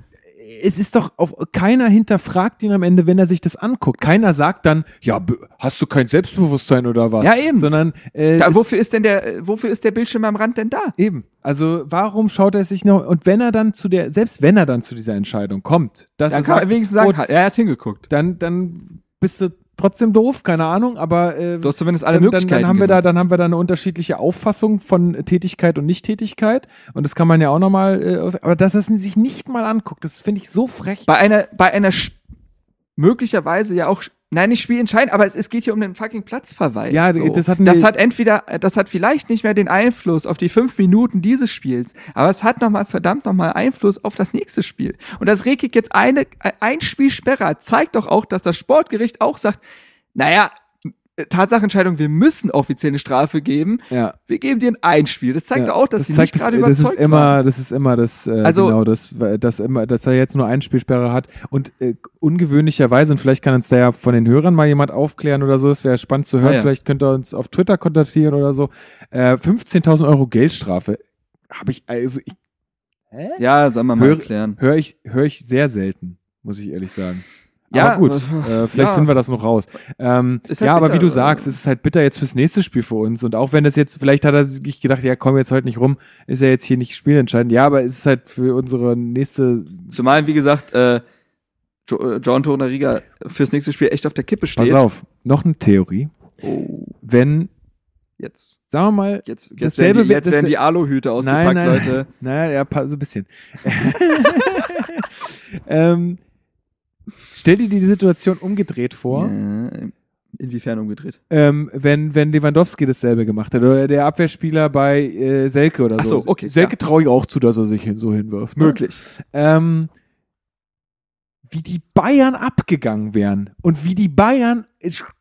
Es ist doch auf keiner hinterfragt ihn am Ende, wenn er sich das anguckt. Keiner sagt dann, ja, hast du kein Selbstbewusstsein oder was? Ja, eben. Sondern äh, Da, wofür ist denn der, wofür ist der Bildschirm am Rand denn da? eben. Also warum schaut er sich noch und wenn er dann zu der, selbst wenn er dann zu dieser Entscheidung kommt, dass Dann er kann sagt, wenigstens sagen, oh, er hat hingeguckt. dann dann bist du trotzdem doof, keine Ahnung, aber äh, Du hast zumindest alle dann, Möglichkeiten. dann haben wir da, dann haben wir da eine unterschiedliche Auffassung von Tätigkeit und Nichttätigkeit und das kann man ja auch nochmal, äh, aus- aber dass er es sich nicht mal anguckt, das finde ich so frech. bei einer, bei einer Sch- möglicherweise ja auch, nein, nicht spielentscheidend, aber es, es geht hier um den fucking Platzverweis. Ja, so. das das hat entweder, das hat vielleicht nicht mehr den Einfluss auf die fünf Minuten dieses Spiels, aber es hat nochmal verdammt nochmal Einfluss auf das nächste Spiel. Und dass Rekik jetzt eine, ein Spiel Sperre hat, zeigt doch auch, dass das Sportgericht auch sagt, naja, Tatsachenentscheidung, wir müssen offiziell eine Strafe geben. Ja. Wir geben dir ein Spiel. Das zeigt Ja, doch auch, dass sie zeigt nicht gerade das, das überzeugt ist immer, waren. Das ist immer das, äh, Also- genau, das, das immer, dass er jetzt nur eine Spielsperre hat und äh, ungewöhnlicherweise, und vielleicht kann uns da ja von den Hörern mal jemand aufklären oder so, das wäre spannend zu hören, Ah, ja. vielleicht könnt ihr uns auf Twitter kontaktieren oder so, äh, 15.000 Euro Geldstrafe habe ich, also ich, Ja, sollen wir mal Hör- erklären. höre ich, höre ich sehr selten, muss ich ehrlich sagen. Ja, aber gut, äh, vielleicht ja. finden wir das noch raus. Ähm, Ist halt ja, aber bitter, wie du äh, sagst, es ist halt bitter jetzt fürs nächste Spiel für uns. Und auch wenn es jetzt, vielleicht hat er sich gedacht, ja, komm jetzt heute nicht rum, ist er jetzt hier nicht spielentscheidend. Ja, aber es ist halt für unsere nächste. Zumal, wie gesagt, äh, jo äh, John Torunariga fürs nächste Spiel echt auf der Kippe steht. Pass auf, noch eine Theorie. Oh, wenn, jetzt. sagen wir mal, Jetzt, jetzt, Dasselbe werden, die, jetzt wird- werden das- die Aluhüte ausgepackt, nein. Leute. naja, ja, so ein bisschen. *laughs* ähm, stell dir die Situation umgedreht vor. Ja, inwiefern umgedreht? ähm, wenn, wenn Lewandowski dasselbe gemacht hat oder der Abwehrspieler bei äh, Selke oder Ach so. so, okay, Selke ja. traue ich auch zu, dass er sich hin, so hinwirft. ne? Möglich. Ähm, wie die Bayern abgegangen wären und wie die Bayern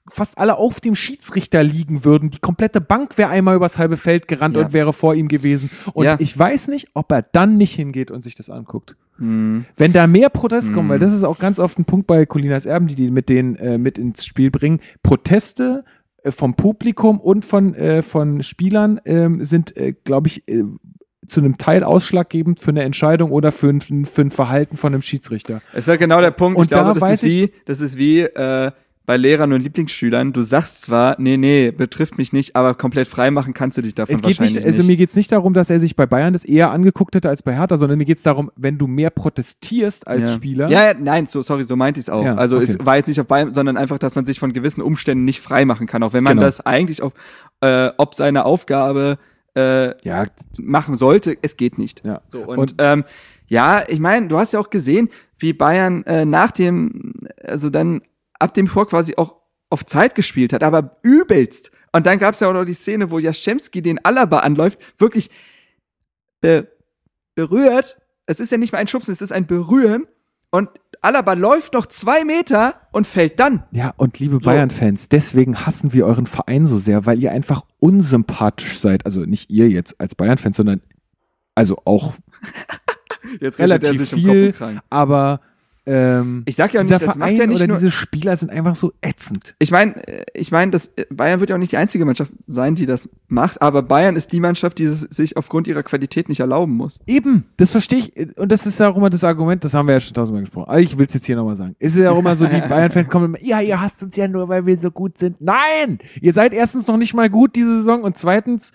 fast alle auf dem Schiedsrichter liegen würden. Die komplette Bank wäre einmal übers halbe Feld gerannt Ja. und wäre vor ihm gewesen. Und Ja. ich weiß nicht, ob er dann nicht hingeht und sich das anguckt. Hm. Wenn da mehr Proteste kommen, Mhm. weil das ist auch ganz oft ein Punkt bei Colinas Erben, die die mit denen äh, mit ins Spiel bringen. Proteste äh, vom Publikum und von, äh, von Spielern ähm, sind, äh, glaube ich, äh, zu einem Teil ausschlaggebend für eine Entscheidung oder für ein, für ein Verhalten von einem Schiedsrichter. Es ist ja genau der Punkt. Und ich glaube, da das weiß ist wie, das ist wie äh, bei Lehrern und Lieblingsschülern. Du sagst zwar, nee, nee, betrifft mich nicht, aber komplett frei machen kannst du dich davon Es geht wahrscheinlich nicht, also mir geht es nicht darum, dass er sich bei Bayern das eher angeguckt hätte als bei Hertha, sondern mir geht es darum, wenn du mehr protestierst als ja. Spieler. Ja, ja, nein, so, sorry, so meinte ich es auch. Ja, also okay. es war jetzt nicht auf Bayern, sondern einfach, dass man sich von gewissen Umständen nicht frei machen kann, auch wenn man Genau. das eigentlich auf, äh, ob seine Aufgabe äh, ja, machen sollte, es geht nicht. ja. So, und, Und- ähm, ja, ich meine, du hast ja auch gesehen, wie Bayern äh, nach dem, also dann ab dem Tor quasi auch auf Zeit gespielt hat, aber übelst. Und dann gab es ja auch noch die Szene, wo Jaschemski den Alaba anläuft, wirklich be berührt. Es ist ja nicht mal ein Schubsen, es ist ein Berühren. Und Alaba läuft noch zwei Meter und fällt dann. Ja, und liebe Bayern-Fans, deswegen hassen wir euren Verein so sehr, weil ihr einfach unsympathisch seid. Also nicht ihr jetzt als Bayern-Fans, sondern also auch *laughs* Jetzt er relativ sich Kopf viel, aber ähm, Ich sag ja nicht, das macht Verein ja nicht oder nur, diese Spieler sind einfach so ätzend. Ich meine, ich meine, das Bayern wird ja auch nicht die einzige Mannschaft sein, die das macht, aber Bayern ist die Mannschaft, die es sich aufgrund ihrer Qualität nicht erlauben muss. Eben, das verstehe ich. Und das ist ja auch immer das Argument, das haben wir ja schon tausendmal gesprochen. Aber ich will es jetzt hier nochmal sagen. Es ist ja auch immer so, die *laughs* Bayern-Fans kommen immer, ja, ihr hasst uns ja nur, weil wir so gut sind. Nein! Ihr seid erstens noch nicht mal gut diese Saison und zweitens,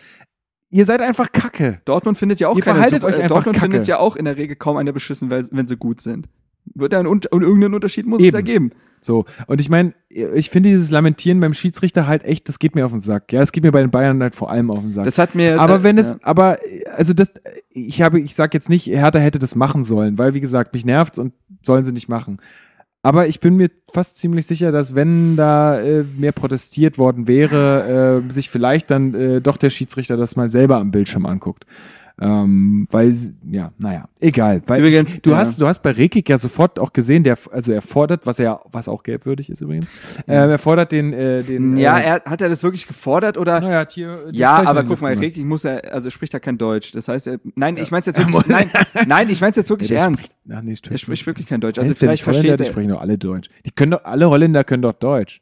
ihr seid einfach kacke. Dortmund findet ja auch Ihr keine verhaltet Super- euch äh, einfach Dortmund kacke. findet ja auch in der Regel kaum einer beschissen, wenn sie gut sind. Wird ja ein, Un- irgendeinen Unterschied muss es Eben. ergeben. So, und ich meine, ich finde dieses Lamentieren beim Schiedsrichter halt echt, das geht mir auf den Sack. Ja, es geht mir bei den Bayern halt vor allem auf den Sack. Das hat mir. aber äh, wenn es, ja. aber, also das, ich habe, ich sag jetzt nicht, Hertha hätte das machen sollen, weil wie gesagt, mich nervt's und sollen sie nicht machen. Aber ich bin mir fast ziemlich sicher, dass wenn da äh, mehr protestiert worden wäre, äh, sich vielleicht dann äh, doch der Schiedsrichter das mal selber am Bildschirm anguckt. Ähm, weil, ja, naja, egal. Weil Übrigens, du ja. hast, du hast bei Rekik ja sofort auch gesehen, der, also er fordert, was er, was auch gelbwürdig ist übrigens, ähm, er fordert den, äh, den. ja, äh, er, hat er das wirklich gefordert oder? naja, hier die Ja, Zeichnung aber guck mal. Rekik muss er, also spricht er kein Deutsch. Das heißt, er, nein, ich mein's jetzt wirklich, *laughs* nein, nein, ich mein's jetzt wirklich Ja, ernst. Spricht, ach, nee, Er spricht wirklich kein Deutsch. Also Also vielleicht versteht die er. sprechen doch alle Deutsch. Die können doch, alle Holländer können doch Deutsch.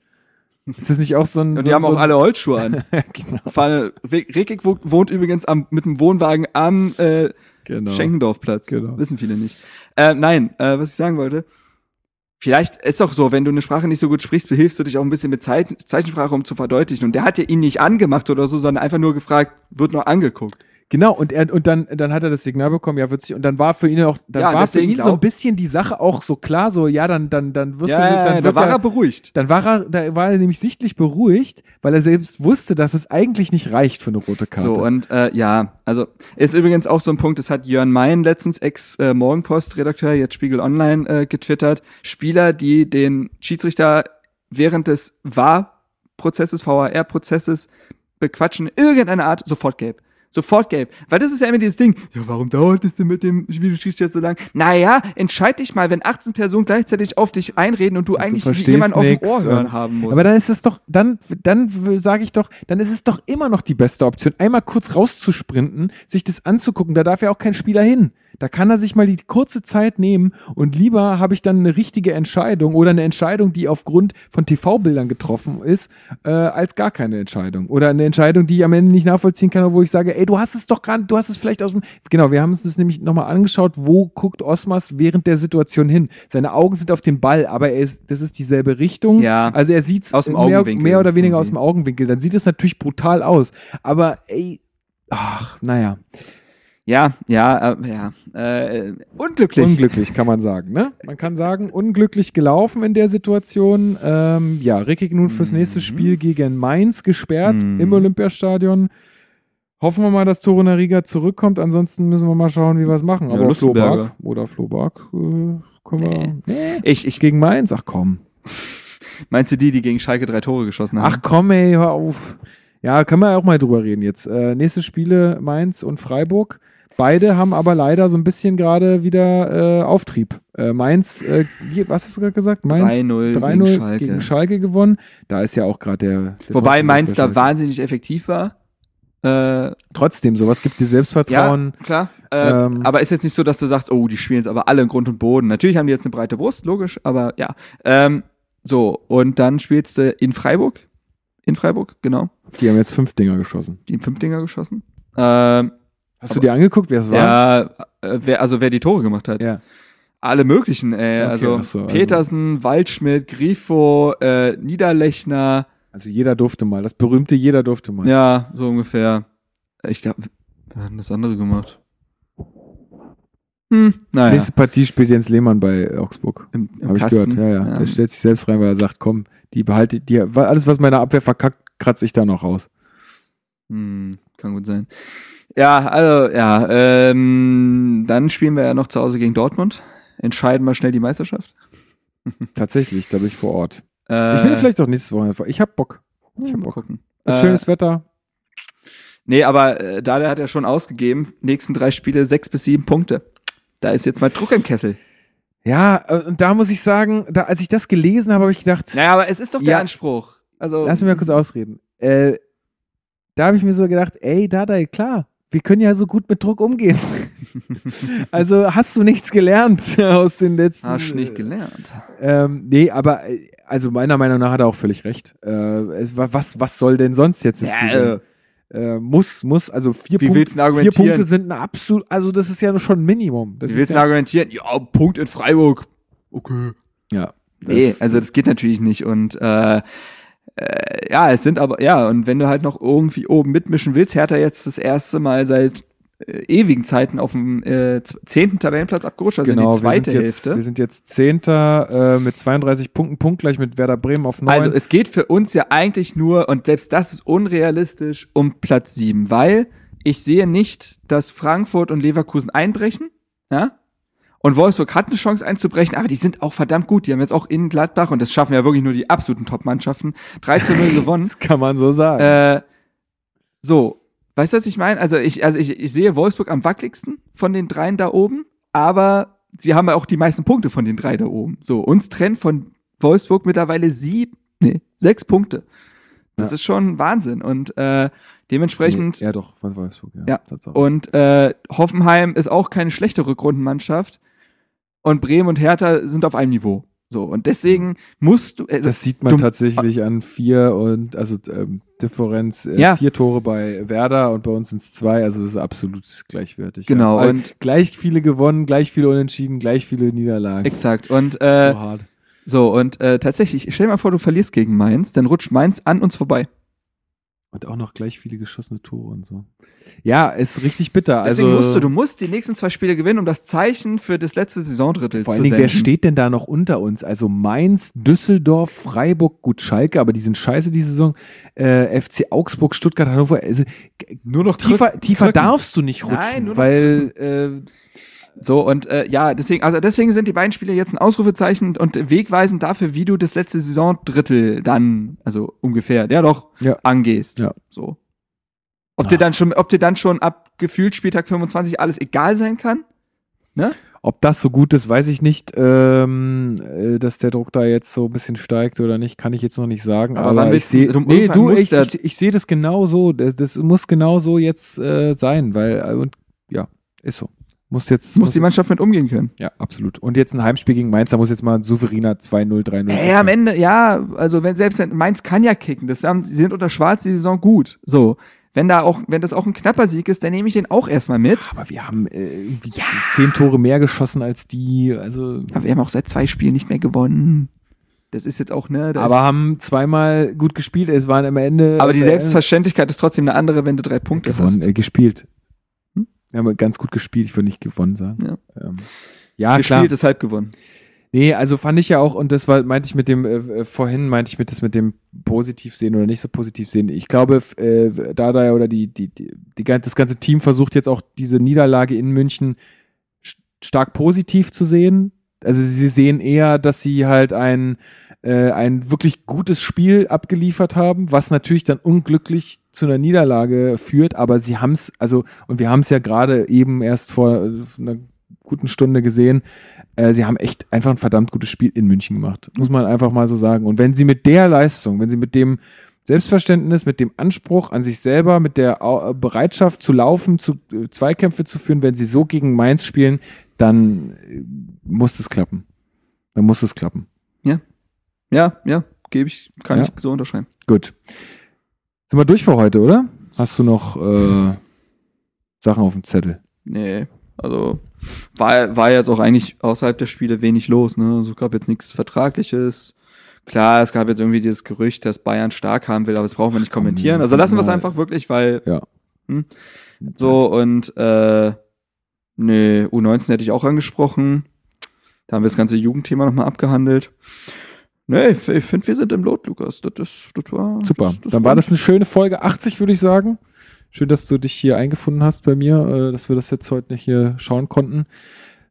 Ist das nicht auch so ein. Und so, die haben so auch alle Holzschuhe an. *laughs* genau, Fahren- Rekik wo- wohnt übrigens am, mit dem Wohnwagen am äh, genau. Schenkendorfplatz. Genau. Wissen viele nicht. Äh, nein, äh, was ich sagen wollte. Vielleicht ist doch so, wenn du eine Sprache nicht so gut sprichst, behilfst du dich auch ein bisschen mit Zeit, Zeichensprache, um zu verdeutlichen. Und der hat ja ihn nicht angemacht oder so, sondern einfach nur gefragt, wird noch angeguckt. Genau, und er, und dann, dann hat er das Signal bekommen, ja, wird sich, und dann war für ihn auch, dann Ja, war für ihn so ein bisschen die Sache auch so klar, so, ja, dann, dann, dann wirst Ja, du, dann ja, da war er, er beruhigt. dann war er, da war er nämlich sichtlich beruhigt, weil er selbst wusste, dass es eigentlich nicht reicht für eine rote Karte. So, und äh, ja, also ist übrigens auch so ein Punkt, das hat Jörn Mein letztens, Ex-Morgenpost-Redakteur, jetzt Spiegel Online, äh, getwittert. Spieler, die den Schiedsrichter während des VAR-Prozesses, VAR-Prozesses bequatschen, irgendeine Art, sofort gelb. Sofort gelb. Weil das ist ja immer dieses Ding, ja, warum dauert es denn mit dem Videoschiedsrichter so lang? Naja, entscheid dich mal, wenn 18 Personen gleichzeitig auf dich einreden und du eigentlich verstehst jemanden auf dem nix, Ohr hören ja. haben musst. Aber dann ist es doch, dann, dann sage ich doch, dann ist es doch immer noch die beste Option, einmal kurz rauszusprinten, sich das anzugucken. Da darf ja auch kein Spieler hin. Da kann er sich mal die kurze Zeit nehmen und lieber habe ich dann eine richtige Entscheidung oder eine Entscheidung, die aufgrund von TV-Bildern getroffen ist, äh, als gar keine Entscheidung. Oder eine Entscheidung, die ich am Ende nicht nachvollziehen kann, wo ich sage, ey, du hast es doch gerade, du hast es vielleicht aus dem. Genau, wir haben uns das nämlich nochmal angeschaut, wo guckt Osmas während der Situation hin. Seine Augen sind auf den Ball, aber er ist, das ist dieselbe Richtung. Ja. Also er sieht Aus dem mehr, mehr oder weniger aus irgendwie. dem Augenwinkel. Dann sieht es natürlich brutal aus. Aber ey, ach, naja. Ja, ja, äh, ja, äh, unglücklich. Unglücklich kann man sagen, ne? Man kann sagen, unglücklich gelaufen in der Situation. Ähm, ja, Rickig nun fürs nächste Spiel gegen Mainz gesperrt Mhm. im Olympiastadion. Hoffen wir mal, dass Torunariga zurückkommt. Ansonsten müssen wir mal schauen, wie wir es machen. Ja, Aber. Floberg oder Floberg äh, können wir. Nee. Ich, ich, Gegen Mainz? Ach komm. *laughs* meinst du die, die gegen Schalke drei Tore geschossen haben? Ach komm, ey, hör auf. Ja, können wir auch mal drüber reden jetzt. Äh, nächste Spiele Mainz und Freiburg. Beide haben aber leider so ein bisschen gerade wieder äh, Auftrieb. Äh, Mainz, äh, wie, was hast du gerade gesagt? Mainz 3-0 gegen 3-0 Schalke. gegen Schalke gewonnen. Da ist ja auch gerade der, der Wobei Dortmund Mainz da wahnsinnig effektiv war. Äh, Trotzdem, sowas gibt dir Selbstvertrauen. Ja, klar. Äh, Ähm, aber ist jetzt nicht so, dass du sagst, oh, die spielen jetzt aber alle in Grund und Boden. Natürlich haben die jetzt eine breite Brust, logisch, aber ja. Ähm, so, und dann spielst du in Freiburg. In Freiburg, genau. Die haben jetzt fünf Dinger geschossen. Die haben fünf Dinger geschossen. Ähm, Hast du dir angeguckt, wer es war? ja, äh, wer, also wer die Tore gemacht hat. Ja. Alle möglichen, ey. Okay, also so, also- Petersen, Waldschmidt, Grifo, äh, Niederlechner, Also jeder durfte mal. Das berühmte jeder durfte mal. ja, so ungefähr. Ich glaube, wer hat denn das andere gemacht? Hm, naja. Nächste Partie spielt Jens Lehmann bei Augsburg. Im, im Habe ich gehört. Ja, ja, Der stellt sich selbst rein, weil er sagt, komm, die behalte die alles, was meine Abwehr verkackt, kratze ich da noch raus. Hm, kann gut sein. Ja, also, ja, ähm, dann spielen wir ja noch zu Hause gegen Dortmund. Entscheiden wir schnell die Meisterschaft. *laughs* Tatsächlich, da bin ich vor Ort. Äh, Ich bin vielleicht auch nächstes Wochenende. Ich hab Bock. Ich hab Bock. gucken. Äh, schönes Wetter. Nee, aber äh, Dada hat ja schon ausgegeben, nächsten drei Spiele sechs bis sieben Punkte. Da ist jetzt mal Druck im Kessel. Ja, äh, und da muss ich sagen, da, als ich das gelesen habe, habe ich gedacht, Naja, aber es ist doch der Ja. Anspruch. Also, lass mich mal kurz ausreden. Äh, da habe ich mir so gedacht, ey, Dada, klar, wir können ja so gut mit Druck umgehen. *laughs* also hast du nichts gelernt aus den letzten. hast du nicht gelernt. Ähm, nee, aber äh, also meiner Meinung nach hat er auch völlig recht. Äh, was, was soll denn sonst jetzt? das Ja, Ziel? äh, muss, muss, also vier, Wie willst du denn vier argumentieren? Punkte sind ein absolut, also das ist ja schon ein Minimum. Das Wie willst du ja, argumentieren? Ja, Punkt in Freiburg. Okay. ja, Nee, also das geht natürlich nicht. Und äh, äh, ja, es sind aber, ja, und wenn du halt noch irgendwie oben mitmischen willst, Hertha jetzt das erste Mal seit äh, ewigen Zeiten auf dem äh, zehnten Tabellenplatz abgerutscht, also genau, die zweite wir sind jetzt, Hälfte. Wir sind jetzt Zehnter äh, mit 32 Punkten, punktgleich mit Werder Bremen auf neun. Also es geht für uns ja eigentlich nur, und selbst das ist unrealistisch, um Platz sieben, weil ich sehe nicht, dass Frankfurt und Leverkusen einbrechen, ja, und Wolfsburg hat eine Chance einzubrechen, aber die sind auch verdammt gut. Die haben jetzt auch in Gladbach, und das schaffen ja wirklich nur die absoluten Top-Mannschaften, 3 zu 0 *laughs* gewonnen. das kann man so sagen. Äh, so, weißt du, was ich meine? Also ich, also ich, ich sehe Wolfsburg am wackeligsten von den dreien da oben, aber sie haben ja auch die meisten Punkte von den drei da oben. So, uns trennt von Wolfsburg mittlerweile sieben, nee, sechs Punkte. Das Ja. ist schon Wahnsinn. Und äh, dementsprechend, nee, ja doch, von Wolfsburg, ja. Ja, und äh, Hoffenheim ist auch keine schlechte Rückrundenmannschaft. Und Bremen und Hertha sind auf einem Niveau. So, und deswegen musst du. Also, das sieht man tatsächlich an vier und also ähm, Differenz, äh, Ja. vier Tore bei Werder und bei uns sind es zwei, also das ist absolut gleichwertig. Genau, Ja. und- gleich viele gewonnen, gleich viele unentschieden, gleich viele Niederlagen. exakt. Und äh, so hart. So, und äh, tatsächlich, stell dir mal vor, du verlierst gegen Mainz, dann rutscht Mainz an uns vorbei. Und auch noch gleich viele geschossene Tore und so. Ja, ist richtig bitter. Deswegen also, musst du, du musst die nächsten zwei Spiele gewinnen, um das Zeichen für das letzte Saisondrittel Vor zu allen Dingen, wer steht denn da noch unter uns? Also Mainz, Düsseldorf, Freiburg, gut Schalke, aber die sind scheiße die Saison. Äh, FC Augsburg, Stuttgart, Hannover. Also, Nur noch tiefer, tiefer darfst du nicht rutschen, Nein, nur noch weil äh, So, und äh, ja, deswegen, also deswegen sind die beiden Spiele jetzt ein Ausrufezeichen und wegweisend dafür, wie du das letzte Saisondrittel dann, also ungefähr, ja doch, Ja. angehst. Ja. So. Ob Ah. dir dann schon, ob dir dann schon ab gefühlt Spieltag 25 alles egal sein kann? Ne? ob das so gut ist, weiß ich nicht. Ähm, äh, dass der Druck da jetzt so ein bisschen steigt oder nicht, kann ich jetzt noch nicht sagen. Aber Aber, ich sehe, nee, du, ich, ich, ich sehe das genau so. Das, das muss genau so jetzt äh, sein, weil äh, und ja, ist so. Muss jetzt Muss die Mannschaft mit umgehen können. Ja, absolut. Und jetzt ein Heimspiel gegen Mainz, da muss jetzt mal ein souveräner 2-0, 3-0. Ey, am Ende, ja, also wenn selbst wenn Mainz kann ja kicken, das haben, sie sind unter Schwarz die Saison gut. So. Wenn da auch, wenn das auch ein knapper Sieg ist, dann nehme ich den auch erstmal mit. Aber wir haben äh, irgendwie zehn Tore mehr geschossen als die. Also, Aber wir haben auch seit zwei Spielen nicht mehr gewonnen. Das ist jetzt auch, ne? aber haben zweimal gut gespielt. Es waren am Ende. aber die Selbstverständlichkeit ist trotzdem eine andere, wenn du drei Punkte gewonnen, hast. äh, gespielt. Wir haben ganz gut gespielt. Ich würde nicht gewonnen sagen. Ja. ähm, ja klar. Gespielt ist halb gewonnen. Nee, also fand ich ja auch, und das war, meinte ich mit dem, äh, äh, vorhin meinte ich mit das mit dem positiv sehen oder nicht so positiv sehen. Ich glaube, äh, Dada oder die, die, die, die, das ganze Team versucht jetzt auch diese Niederlage in München st- stark positiv zu sehen. Also sie sehen eher, dass sie halt ein äh, ein wirklich gutes Spiel abgeliefert haben, was natürlich dann unglücklich zu einer Niederlage führt, aber sie haben es, also, und wir haben es ja gerade eben erst vor äh, einer guten Stunde gesehen, äh, sie haben echt einfach ein verdammt gutes Spiel in München gemacht, muss man einfach mal so sagen. Und wenn sie mit der Leistung, wenn sie mit dem Selbstverständnis, mit dem Anspruch an sich selber, mit der Bereitschaft zu laufen, zu äh, Zweikämpfe zu führen, wenn sie so gegen Mainz spielen, dann äh, muss es klappen. Dann muss es klappen. Ja, ja, gebe ich, kann Ja. ich so unterschreiben. Gut. Sind wir durch für heute, oder? Hast du noch äh, Sachen auf dem Zettel? Nee, also war, war jetzt auch eigentlich außerhalb der Spiele wenig los, ne? Also gab jetzt nichts Vertragliches. Klar, es gab jetzt irgendwie dieses Gerücht, dass Bayern stark haben will, aber das brauchen wir nicht Komm, kommentieren. Also lassen wir es einfach wirklich, weil Ja. Hm? so und äh, ne, U19 hätte ich auch angesprochen. Da haben wir das ganze Jugendthema nochmal abgehandelt. Nee, ich, ich finde, wir sind im Lot, Lukas. Das, das, das war Super. Das, das Dann war das eine schöne Folge 80, würde ich sagen. Schön, dass du dich hier eingefunden hast bei mir, äh, dass wir das jetzt heute nicht hier schauen konnten.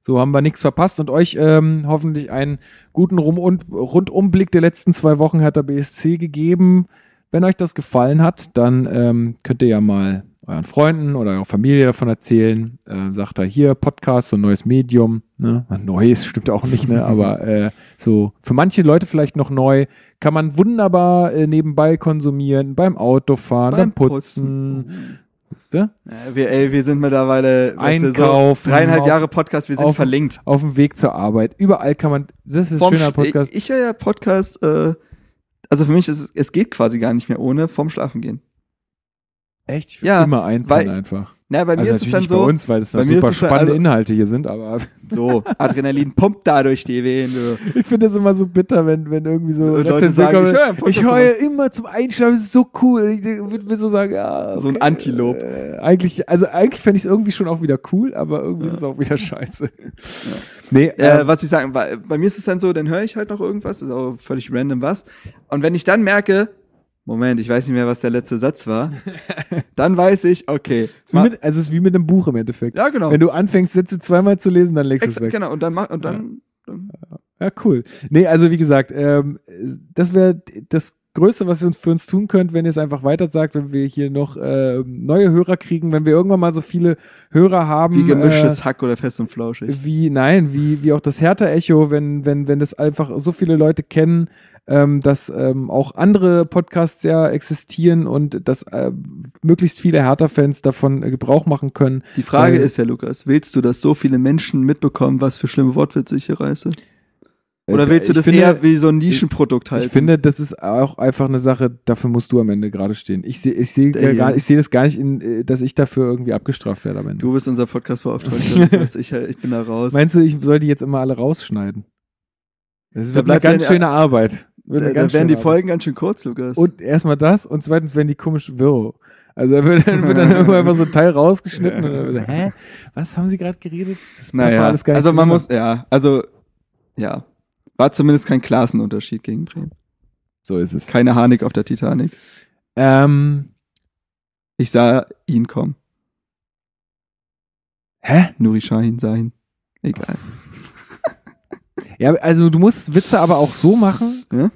So haben wir nichts verpasst und euch ähm, hoffentlich einen guten Rum und Rundumblick der letzten zwei Wochen Hertha BSC gegeben. Wenn euch das gefallen hat, dann ähm, könnt ihr ja mal euren Freunden oder eurer Familie davon erzählen. Äh, sagt da hier Podcast, so ein neues Medium. Ne? Neues stimmt auch nicht, ne? aber *laughs* äh, so für manche Leute vielleicht noch neu. Kann man wunderbar äh, nebenbei konsumieren, beim Autofahren, beim, Putzen. Wisst ihr? Ja, wir, ey, wir sind mittlerweile weißt Einkaufen, so dreieinhalb auf- Jahre Podcast, wir sind auf- verlinkt. Auf dem Weg zur Arbeit. Überall kann man, das ist ein schöner Sch- Podcast. Ich, ich höre ja Podcast, äh, also für mich ist es, es geht quasi gar nicht mehr ohne vorm Schlafen gehen. Echt? Ich Ja, immer einpennen weil- einfach. Na, bei also mir ist es dann so, bei uns, weil es da super es spannende also- Inhalte hier sind, aber *laughs* so, Adrenalin pumpt dadurch die Venen. Du. ich finde das immer so bitter, wenn, wenn irgendwie so Und Leute sagen, kommen, ich ich höre immer zum Einschlafen, das ist so cool. Ich würde mir so sagen, ja. So ein Antilob. Äh, eigentlich, also eigentlich fände ich es irgendwie schon auch wieder cool, aber irgendwie ist es auch wieder scheiße. Nee, Äh, ähm, was ich sagen, bei, bei mir ist es dann so, dann höre ich halt noch irgendwas, ist auch völlig random was. Und wenn ich dann merke, Moment, ich weiß nicht mehr, was der letzte Satz war, *laughs* dann weiß ich, okay. mit, also es ist wie mit einem Buch im Endeffekt. ja, genau. Wenn du anfängst, Sätze zweimal zu lesen, dann legst du es weg. genau, und dann mach, und dann, dann Ja, cool. Nee, also wie gesagt, ähm, das wäre das Größte, was ihr uns für uns tun könnt, wenn ihr es einfach weiter sagt, wenn wir hier noch ähm, neue Hörer kriegen, wenn wir irgendwann mal so viele Hörer haben. wie gemischtes äh, Hack oder fest und flauschig. wie, nein, wie, wie auch das Hertha-Echo, wenn, wenn, wenn das einfach so viele Leute kennen, ähm, dass ähm, auch andere Podcasts ja existieren und dass äh, möglichst viele Hertha-Fans davon äh, Gebrauch machen können. Die Frage ist ja, Lukas, willst du, dass so viele Menschen mitbekommen, was für schlimme Wortwitze ich hier reiße? Oder Äh, willst du das finde, eher wie so ein Nischenprodukt halten? Ich finde, das ist auch einfach eine Sache, dafür musst du am Ende gerade stehen. Ich sehe ich seh gar, ich seh das gar nicht, in, äh, dass ich dafür irgendwie abgestraft werde am Ende. du bist unser Podcast-Beauftragter, *laughs* ich, ich bin da raus. Meinst du, ich soll die jetzt immer alle rausschneiden? Das Da bleibt ganz ja- schöne Arbeit. Wird da, da werden die Folgen ganz schön kurz, Lukas. Und erstmal das und zweitens werden die komisch wirr. Also da wird, dann wird dann *laughs* irgendwann einfach so ein Teil rausgeschnitten und dann hä? Was haben sie gerade geredet? Das naja, alles gar nicht also man muss, ja, also, ja. War zumindest kein Klassenunterschied gegen Bremen. So ist es. Keine Harnik auf der Titanic. Ähm, Ich sah ihn kommen. hä? Nuri Sahin sah ihn. Egal. Ja, also du musst Witze aber auch so machen, Ja?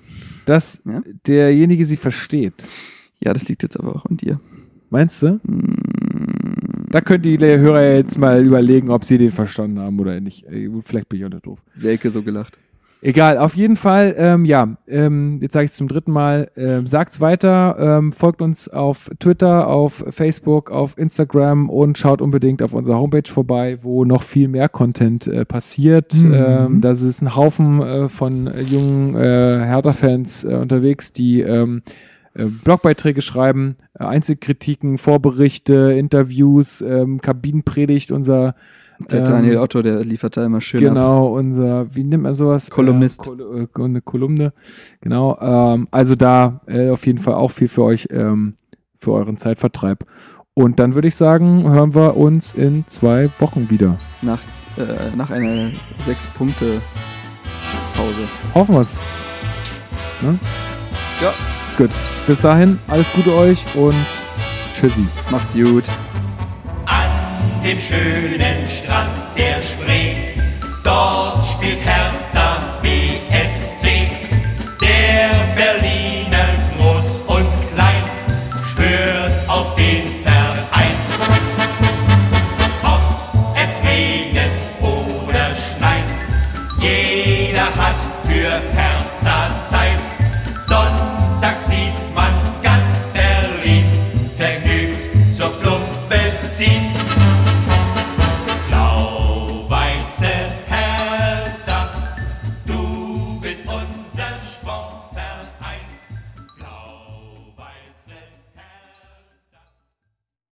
dass Ja? derjenige sie versteht. Ja, das liegt jetzt aber auch an dir. Meinst du? Hm, Da könnt die Hörer jetzt mal überlegen, ob sie den verstanden haben oder nicht. Gut, Vielleicht bin ich auch nicht doof. Selke so gelacht. Egal, auf jeden Fall, ähm, ja, ähm, jetzt sage ich es zum dritten Mal, ähm, sagt's weiter, ähm, folgt uns auf Twitter, auf Facebook, auf Instagram und schaut unbedingt auf unserer Homepage vorbei, wo noch viel mehr Content äh, passiert. Mhm. Ähm, da ist ein Haufen äh, von äh, jungen äh, Hertha-Fans äh, unterwegs, die ähm, äh, Blogbeiträge schreiben, äh, Einzelkritiken, Vorberichte, Interviews, ähm, Kabinenpredigt, unser Der Ähm, Daniel Otto, der liefert da immer schön ab. Genau, unser, wie nennt man sowas? Kolumnist. Äh, Kol äh, eine Kolumne. Genau. Ähm, also da äh, auf jeden Fall auch viel für euch, ähm, für euren Zeitvertreib. Und dann würde ich sagen, hören wir uns in zwei Wochen wieder. Nach, äh, nach einer Sechs-Punkte-Pause. Hoffen wir's. Ne? Ja. Gut. Bis dahin, alles Gute euch und tschüssi. Macht's gut dem schönen Strand der Spree. Dort spielt Hertha BSC, der Berlin.